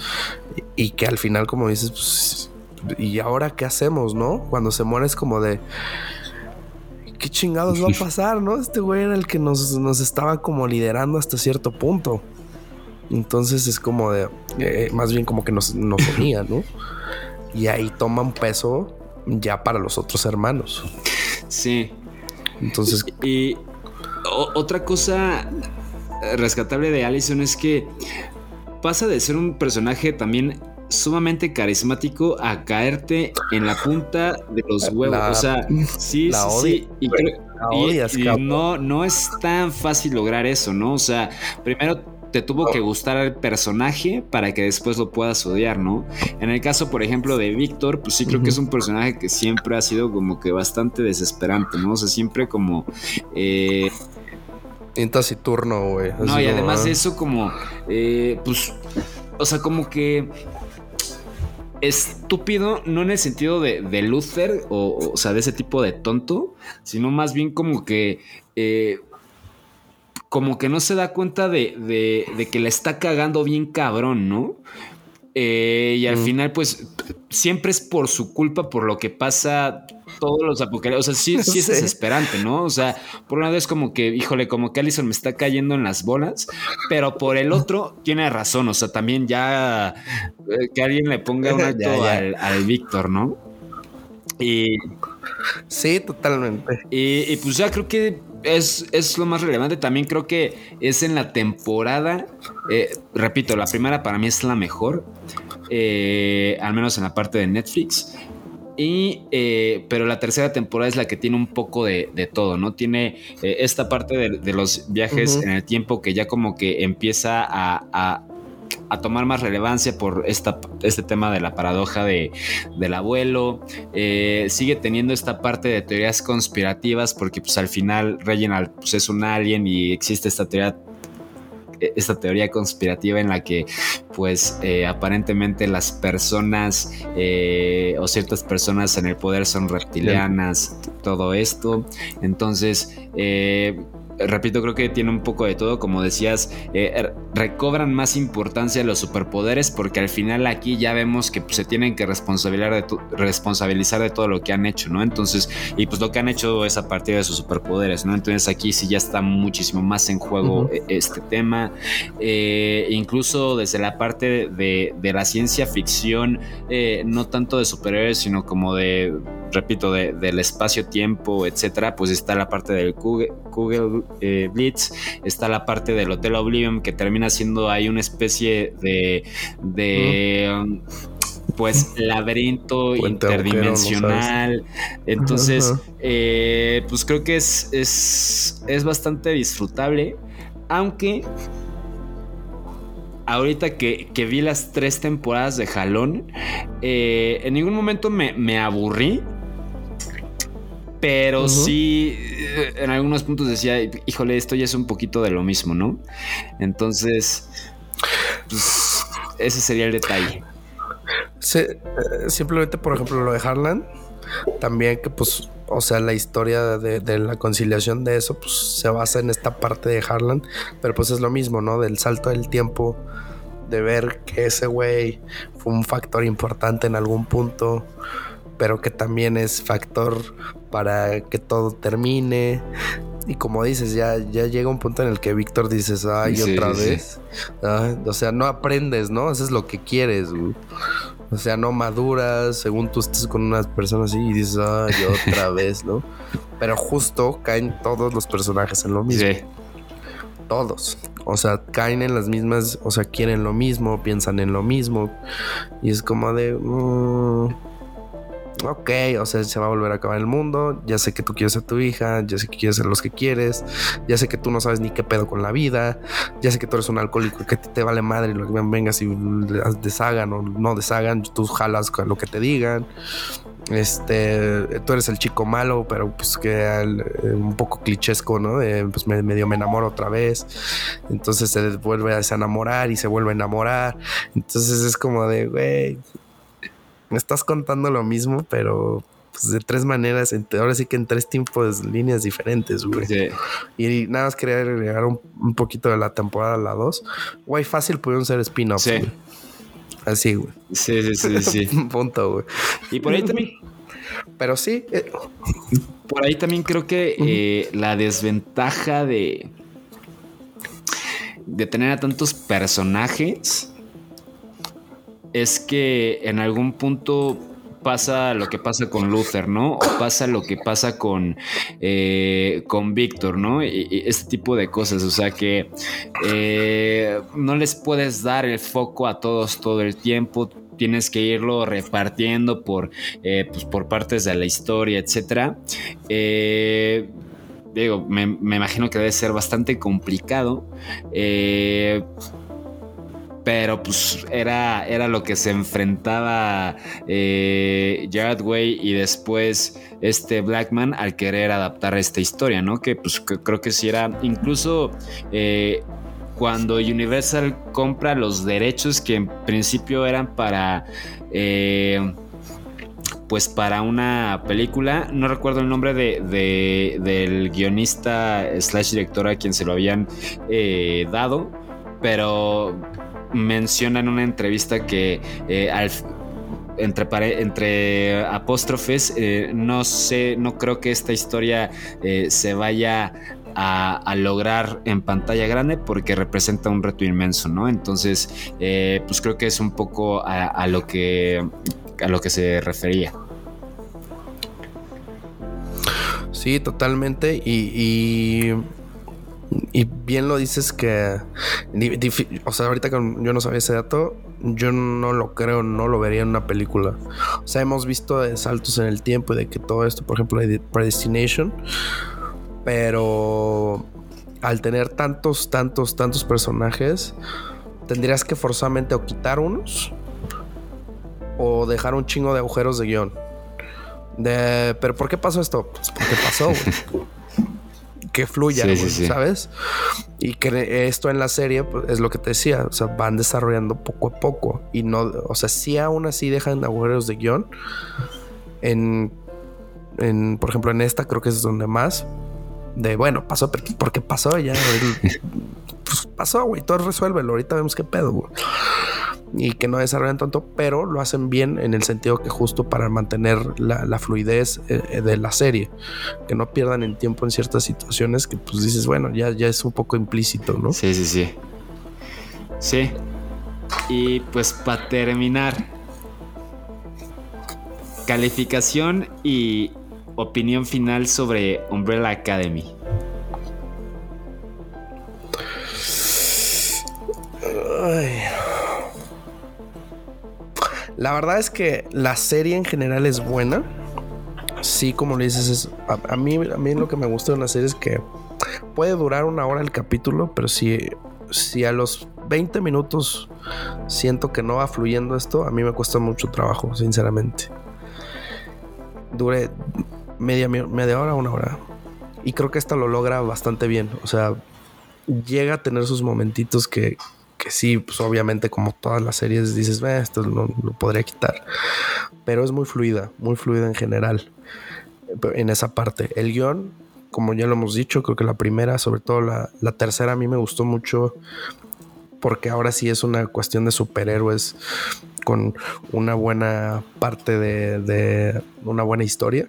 y que al final, como dices, pues, ¿y ahora qué hacemos, no? Cuando se muere es como de, ¿qué chingados va a pasar, no? Este güey era el que nos, estaba como liderando hasta cierto punto. Entonces es como de, eh, más bien como que nos, nos unía, ¿no? Y ahí toma un peso ya para los otros hermanos. Sí. Entonces. Y, otra cosa rescatable de Allison es que pasa de ser un personaje también sumamente carismático a caerte en la punta de los huevos. o sea, sí, sí, Y, no, no es tan fácil lograr eso, ¿no? O sea, primero te tuvo que gustar el personaje para que después lo puedas odiar, ¿no? En el caso, por ejemplo, de Víctor, pues sí creo que es un personaje que siempre ha sido como que bastante desesperante, ¿no? O sea, siempre como... Eh, turno, güey. No, y además de eso como, eh, pues, o sea, como que estúpido, no en el sentido de, Luther o, o, sea, de ese tipo de tonto, sino más bien como que. Eh, como que no se da cuenta de, de, que le está cagando bien cabrón, ¿no? Eh, y al final, pues, siempre es por su culpa, por lo que pasa todos los apocalipsis. O sea, sí, sí es desesperante, ¿no? O sea, por una vez como que, híjole, como que Allison me está cayendo en las bolas, pero por el otro tiene razón. O sea, también ya eh, que alguien le ponga un Ya, alto ya. al, al Víctor, ¿no? Y, Sí, totalmente. y, y pues ya creo que es, es lo más relevante. También creo que es en la temporada. eh, repito, la primera para mí es la mejor. eh, al menos en la parte de Netflix. Y, eh, pero la tercera temporada es la que tiene un poco de, de todo, ¿no? Tiene eh, esta parte de, de los viajes en el tiempo que ya como que empieza a, a- a tomar más relevancia por esta, este tema de la paradoja de, del abuelo. Eh, sigue teniendo esta parte de teorías conspirativas porque pues al final Reginald pues, es un alien y existe esta teoría esta teoría conspirativa en la que pues eh, aparentemente las personas eh, o ciertas personas en el poder son reptilianas, todo esto. Entonces, eh, repito, creo que tiene un poco de todo. Como decías, eh, recobran más importancia los superpoderes porque al final aquí ya vemos que pues, se tienen que responsabilizar de, responsabilizar de todo lo que han hecho, ¿no? Entonces, y pues lo que han hecho es a partir de sus superpoderes, ¿no? Entonces aquí sí ya está muchísimo más en juego eh, este tema. Eh, incluso desde la parte de, de la ciencia ficción, eh, no tanto de superhéroes, sino como de, repito, de- del espacio-tiempo, etcétera, pues está la parte del Google, Google, eh, Blitz, está la parte del Hotel Oblivion, que termina siendo ahí una especie de. de um, pues laberinto Puente agujero, ¿no interdimensional. Entonces, eh, pues creo que es, es, es bastante disfrutable. Aunque ahorita que, que vi las tres temporadas de Jalón, eh, en ningún momento me, me aburrí. Pero sí, eh, en algunos puntos decía, híjole, esto ya es un poquito de lo mismo, ¿no? Entonces, pues, ese sería el detalle. Sí, eh, simplemente, por ejemplo, lo de Harlan, también que pues, o sea, la historia de, de la conciliación de eso, pues se basa en esta parte de Harlan, pero pues es lo mismo, ¿no? Del salto del tiempo, de ver que ese güey fue un factor importante en algún punto, pero que también es factor para que todo termine. Y como dices, ya, ya llega un punto en el que Víctor dices, ay, Sí, otra sí, sí. vez. Ay, o sea, no aprendes, ¿no? Eso es lo que quieres, güey. O sea, no maduras, según tú estás con unas personas así y dices, ay, otra vez, ¿no? Pero justo caen todos los personajes en lo mismo. Sí. Todos. O sea, caen en las mismas, o sea, quieren lo mismo, piensan en lo mismo. Y es como de... mm, ok, o sea, se va a volver a acabar el mundo. Ya sé que tú quieres ser tu hija, ya sé que quieres ser los que quieres, ya sé que tú no sabes ni qué pedo con la vida, ya sé que tú eres un alcohólico que a te vale madre lo que vengas y deshagan o no deshagan, tú jalas con lo que te digan. Este, tú eres el chico malo, pero pues que eh, un poco clichesco, ¿no? Pues me, medio me enamoro otra vez. Entonces se vuelve a desenamorar y se vuelve a enamorar. Entonces es como de, güey, me estás contando lo mismo, pero pues, de tres maneras, ahora sí que en tres tipos, líneas diferentes, güey. Sí. Y nada más quería agregar un, un poquito de la temporada a la 2. Güey, fácil pudieron ser spin-offs, Sí. güey. Así, güey. Sí, sí, sí, sí. Punto, güey. Y por ahí también, Pero sí, eh, por ahí también creo que eh, la desventaja de de tener a tantos personajes es que en algún punto pasa lo que pasa con Luther, ¿no? O pasa lo que pasa con, eh, con Víctor, ¿no? Y, este tipo de cosas. O sea que eh, no les puedes dar el foco a todos todo el tiempo. Tienes que irlo repartiendo por, eh, pues, por partes de la historia, etcétera. Eh, digo, me, me imagino que debe ser bastante complicado. Eh, pero pues era, era lo que se enfrentaba eh, Jared Way y después este Blackman al querer adaptar esta historia, ¿no? Que pues creo que sí era incluso eh, cuando Universal compra los derechos que en principio eran para... eh, pues para una película, no recuerdo el nombre de, de- del guionista slash director a quien se lo habían eh, dado, pero menciona en una entrevista que eh, al, entre, apóstrofes, eh, no sé, no creo que esta historia eh, se vaya a, lograr en pantalla grande porque representa un reto inmenso, ¿no? Entonces, pues creo que es un poco a, lo que a lo que se refería. Sí, totalmente. Y, y bien lo dices que. O sea, ahorita que yo no sabía ese dato, yo no lo creo, no lo vería en una película. O sea, hemos visto de saltos en el tiempo y de que todo esto, por ejemplo, de Predestination. Pero al tener tantos, tantos, tantos personajes, tendrías que forzosamente o quitar unos o dejar un chingo de agujeros de guion. Pero ¿por qué pasó esto? Pues porque pasó, güey. que fluya, Sí, sí. ¿sabes? Y que esto en la serie pues, es lo que te decía, o sea, van desarrollando poco a poco y no, o sea, sí aún así dejan agujeros de guion. En, en, por ejemplo, en esta creo que es donde más. De bueno, pasó porque pasó ya. pues pasó, güey. Todo resuélvelo. Ahorita vemos qué pedo, güey. Y que no desarrollan tanto, pero lo hacen bien en el sentido que justo para mantener la, la fluidez eh, de la serie. Que no pierdan el tiempo en ciertas situaciones que pues dices, bueno, ya, ya es un poco implícito, ¿no? Sí, sí, sí. Sí. Y pues para terminar, calificación y opinión final sobre Umbrella Academy. Ay. La verdad es que la serie en general es buena. Sí, como le dices, es, a, a mí, a mí lo que me gusta de una serie es que puede durar una hora el capítulo, pero si, si a los 20 minutos siento que no va fluyendo esto, a mí me cuesta mucho trabajo, sinceramente. Dure media, media hora, una hora. Y creo que esta lo logra bastante bien. O sea, llega a tener sus momentitos que, que sí, pues obviamente como todas las series dices, "Eh, esto lo, lo podría quitar. Pero es muy fluida, muy fluida en general. Pero En esa parte. El guion, como ya lo hemos dicho, creo que la primera, sobre todo la, la tercera, a mí me gustó mucho porque ahora sí es una cuestión de superhéroes con una buena parte de, de una buena historia.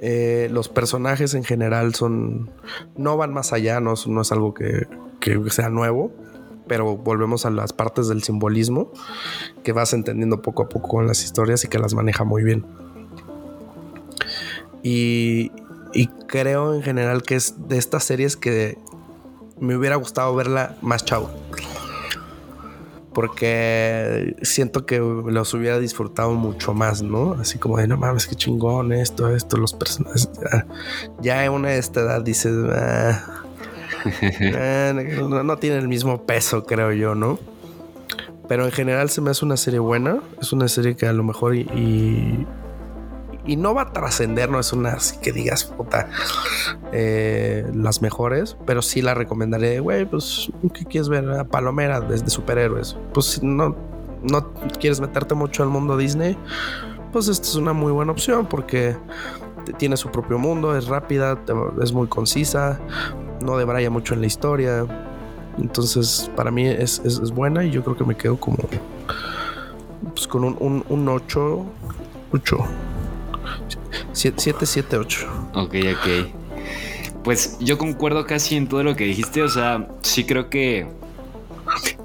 Eh, los personajes en general son. No van más allá, no, no es algo que, que sea nuevo. Pero volvemos a las partes del simbolismo que vas entendiendo poco a poco en las historias y que las maneja muy bien. Y, y creo en general que es de estas series que me hubiera gustado verla más chavo. Porque siento que los hubiera disfrutado mucho más, ¿no? Así como de no mames, qué chingón esto, esto, los personajes. Ya, ya en una de esta edad dices, "Ah, ah, no, tiene el mismo peso, creo yo, ¿no? Pero en general se me hace una serie buena. Es una serie que a lo mejor y, y no va a trascender, no es una así que digas, puta, eh, las mejores, pero sí la recomendaré, güey, pues, ¿qué quieres ver? A Palomera desde superhéroes. Pues no, no quieres meterte mucho al mundo Disney, pues esta es una muy buena opción porque tiene su propio mundo, es rápida, es muy concisa, no debraya mucho en la historia. Entonces, para mí es, es- buena y yo creo que me quedo como pues con un, un, un 8, 8, 7, 7, 8. Ok, ok. Pues yo concuerdo casi en todo lo que dijiste. O sea, sí creo que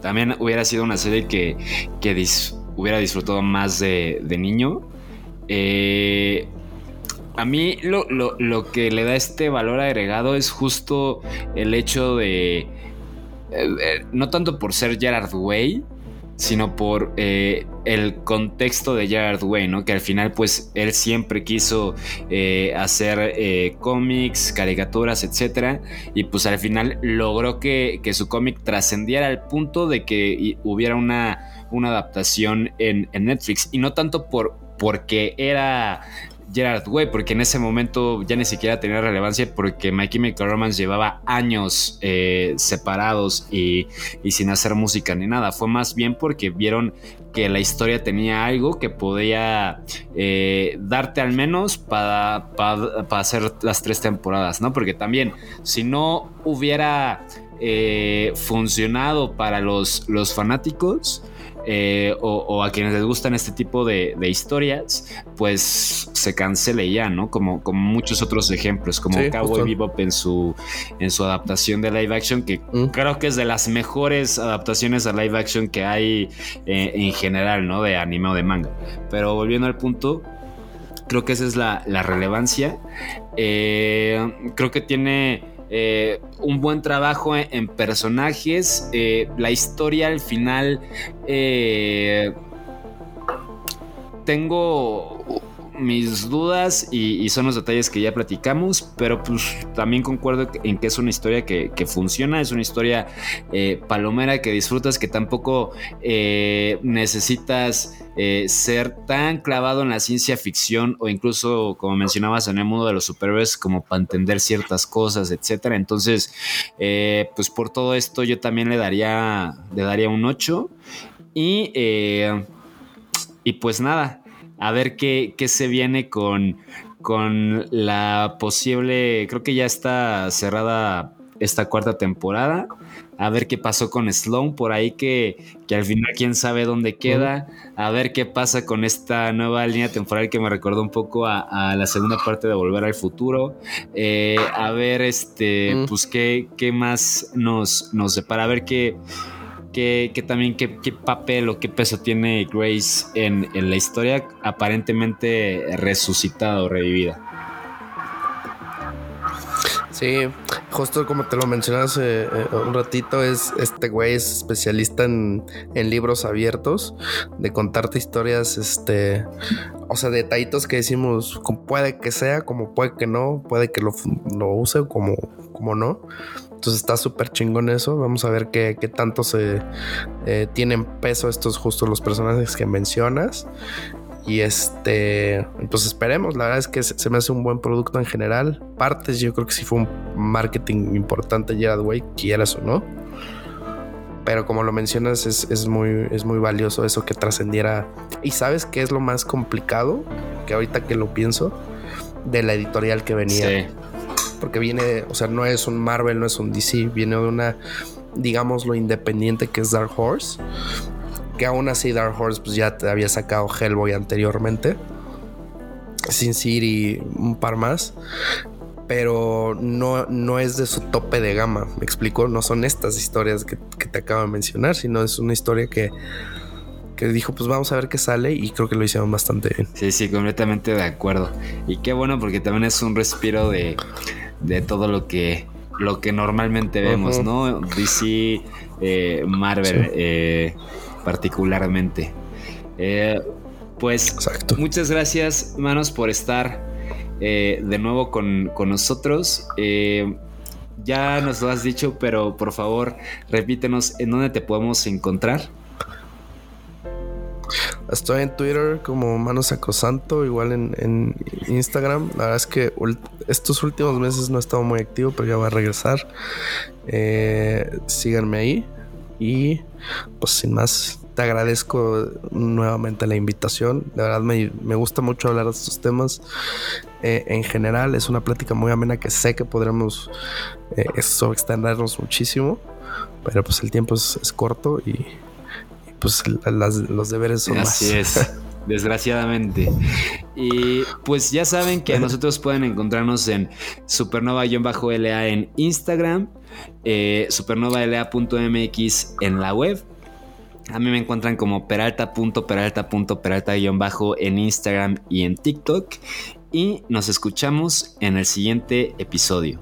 también hubiera sido una serie que, que dis- hubiera disfrutado más de, de niño. Eh, a mí lo, lo- lo que le da este valor agregado es justo el hecho de... eh, eh, no tanto por ser Gerard Way, sino por eh, el contexto de Gerard Way, ¿no? Que al final, pues, él siempre quiso eh, hacer eh, cómics, caricaturas, etcétera, y pues al final logró que, que su cómic trascendiera al punto de que hubiera una, una adaptación en, en Netflix, y no tanto por porque era Gerard Way, porque en ese momento ya ni siquiera tenía relevancia porque My Chemical Romance llevaba años eh, separados y, y sin hacer música ni nada. Fue más bien porque vieron que la historia tenía algo que podía eh, darte al menos para, hacer las tres temporadas, ¿no? Porque también, si no hubiera eh, funcionado para los, los fanáticos, eh, o, a quienes les gustan este tipo de, historias, pues se cancele ya, ¿no? Como, como muchos otros ejemplos, como Cowboy Bebop en su, en su adaptación de live action, que mm. creo que es de las mejores adaptaciones a live action que hay eh, en general, ¿no? De anime o de manga. Pero volviendo al punto, creo que esa es la, relevancia. Eh, creo que tiene eh, un buen trabajo en, personajes. Eh, la historia al final. Eh, tengo mis dudas y, son los detalles que ya platicamos, pero pues también concuerdo en que es una historia que, funciona, es una historia palomera que disfrutas, que tampoco necesitas eh, ser tan clavado en la ciencia ficción o incluso, como mencionabas, en el mundo de los superhéroes, como para entender ciertas cosas, etcétera. Entonces, eh, pues por todo esto, yo también le daría, le daría un 8. Y, eh, y pues nada, a ver qué, qué se viene con, con la posible. Creo que ya está cerrada esta cuarta temporada. A ver qué pasó con Sloan por ahí que, que al final quién sabe dónde queda, a ver qué pasa con esta nueva línea temporal que me recordó un poco a, la segunda parte de Volver al Futuro, eh, a ver este, pues qué, qué más nos, nos separa, a ver qué, qué, también qué, qué, papel o qué peso tiene Grace en, en la historia aparentemente resucitada o revivida. Sí, justo como te lo mencionas eh, eh, un ratito, es este güey es especialista en, libros abiertos, de contarte historias, este, o sea, detallitos que decimos, como puede que sea, como puede que no, puede que lo, use, como, como no. Entonces está súper chingón eso. Vamos a ver qué, tanto se eh, tienen peso estos justos los personajes que mencionas. Y este, pues esperemos, la verdad es que se, me hace un buen producto en general. Partes, yo creo que sí fue un marketing importante Gerard Way, quieras o no. Pero como lo mencionas, es, muy, es muy valioso eso que trascendiera. Y sabes qué es lo más complicado, que ahorita que lo pienso, de la editorial que venía. Porque viene, o sea, no es un Marvel, no es un DC, viene de una, digamos, lo independiente que es Dark Horse que aún así Dark Horse pues ya te había sacado Hellboy anteriormente. Sin City, un par más. Pero no, no es de su tope de gama, me explico. No son estas historias que, te acabo de mencionar, sino es una historia que, que dijo, pues vamos a ver qué sale y creo que lo hicieron bastante bien. Sí, sí, completamente de acuerdo. Y qué bueno porque también es un respiro de, de todo lo que, lo que normalmente vemos, ¿no? DC, eh, Marvel, eh, particularmente. Eh, pues muchas gracias, manos, por estar de nuevo con, nosotros. Eh, ya nos lo has dicho, pero por favor, repítenos en dónde te podemos encontrar. Estoy en Twitter como Manos Acosanto, igual en, Instagram. La verdad es que estos últimos meses no he estado muy activo, pero ya voy a regresar. síganme ahí. Y pues sin más, te agradezco nuevamente la invitación. De verdad me, gusta mucho hablar de estos temas. Eh, en general es una plática muy amena que sé que podremos eh, extendernos muchísimo. Pero pues el tiempo es, corto y, pues los deberes son más. Así es. desgraciadamente. Y pues ya saben que a nosotros pueden encontrarnos en supernova-la en Instagram, eh, supernova.la.mx en la web a mí me encuentran como peralta.peralta.peralta-bajo en Instagram y en TikTok. Y nos escuchamos en el siguiente episodio.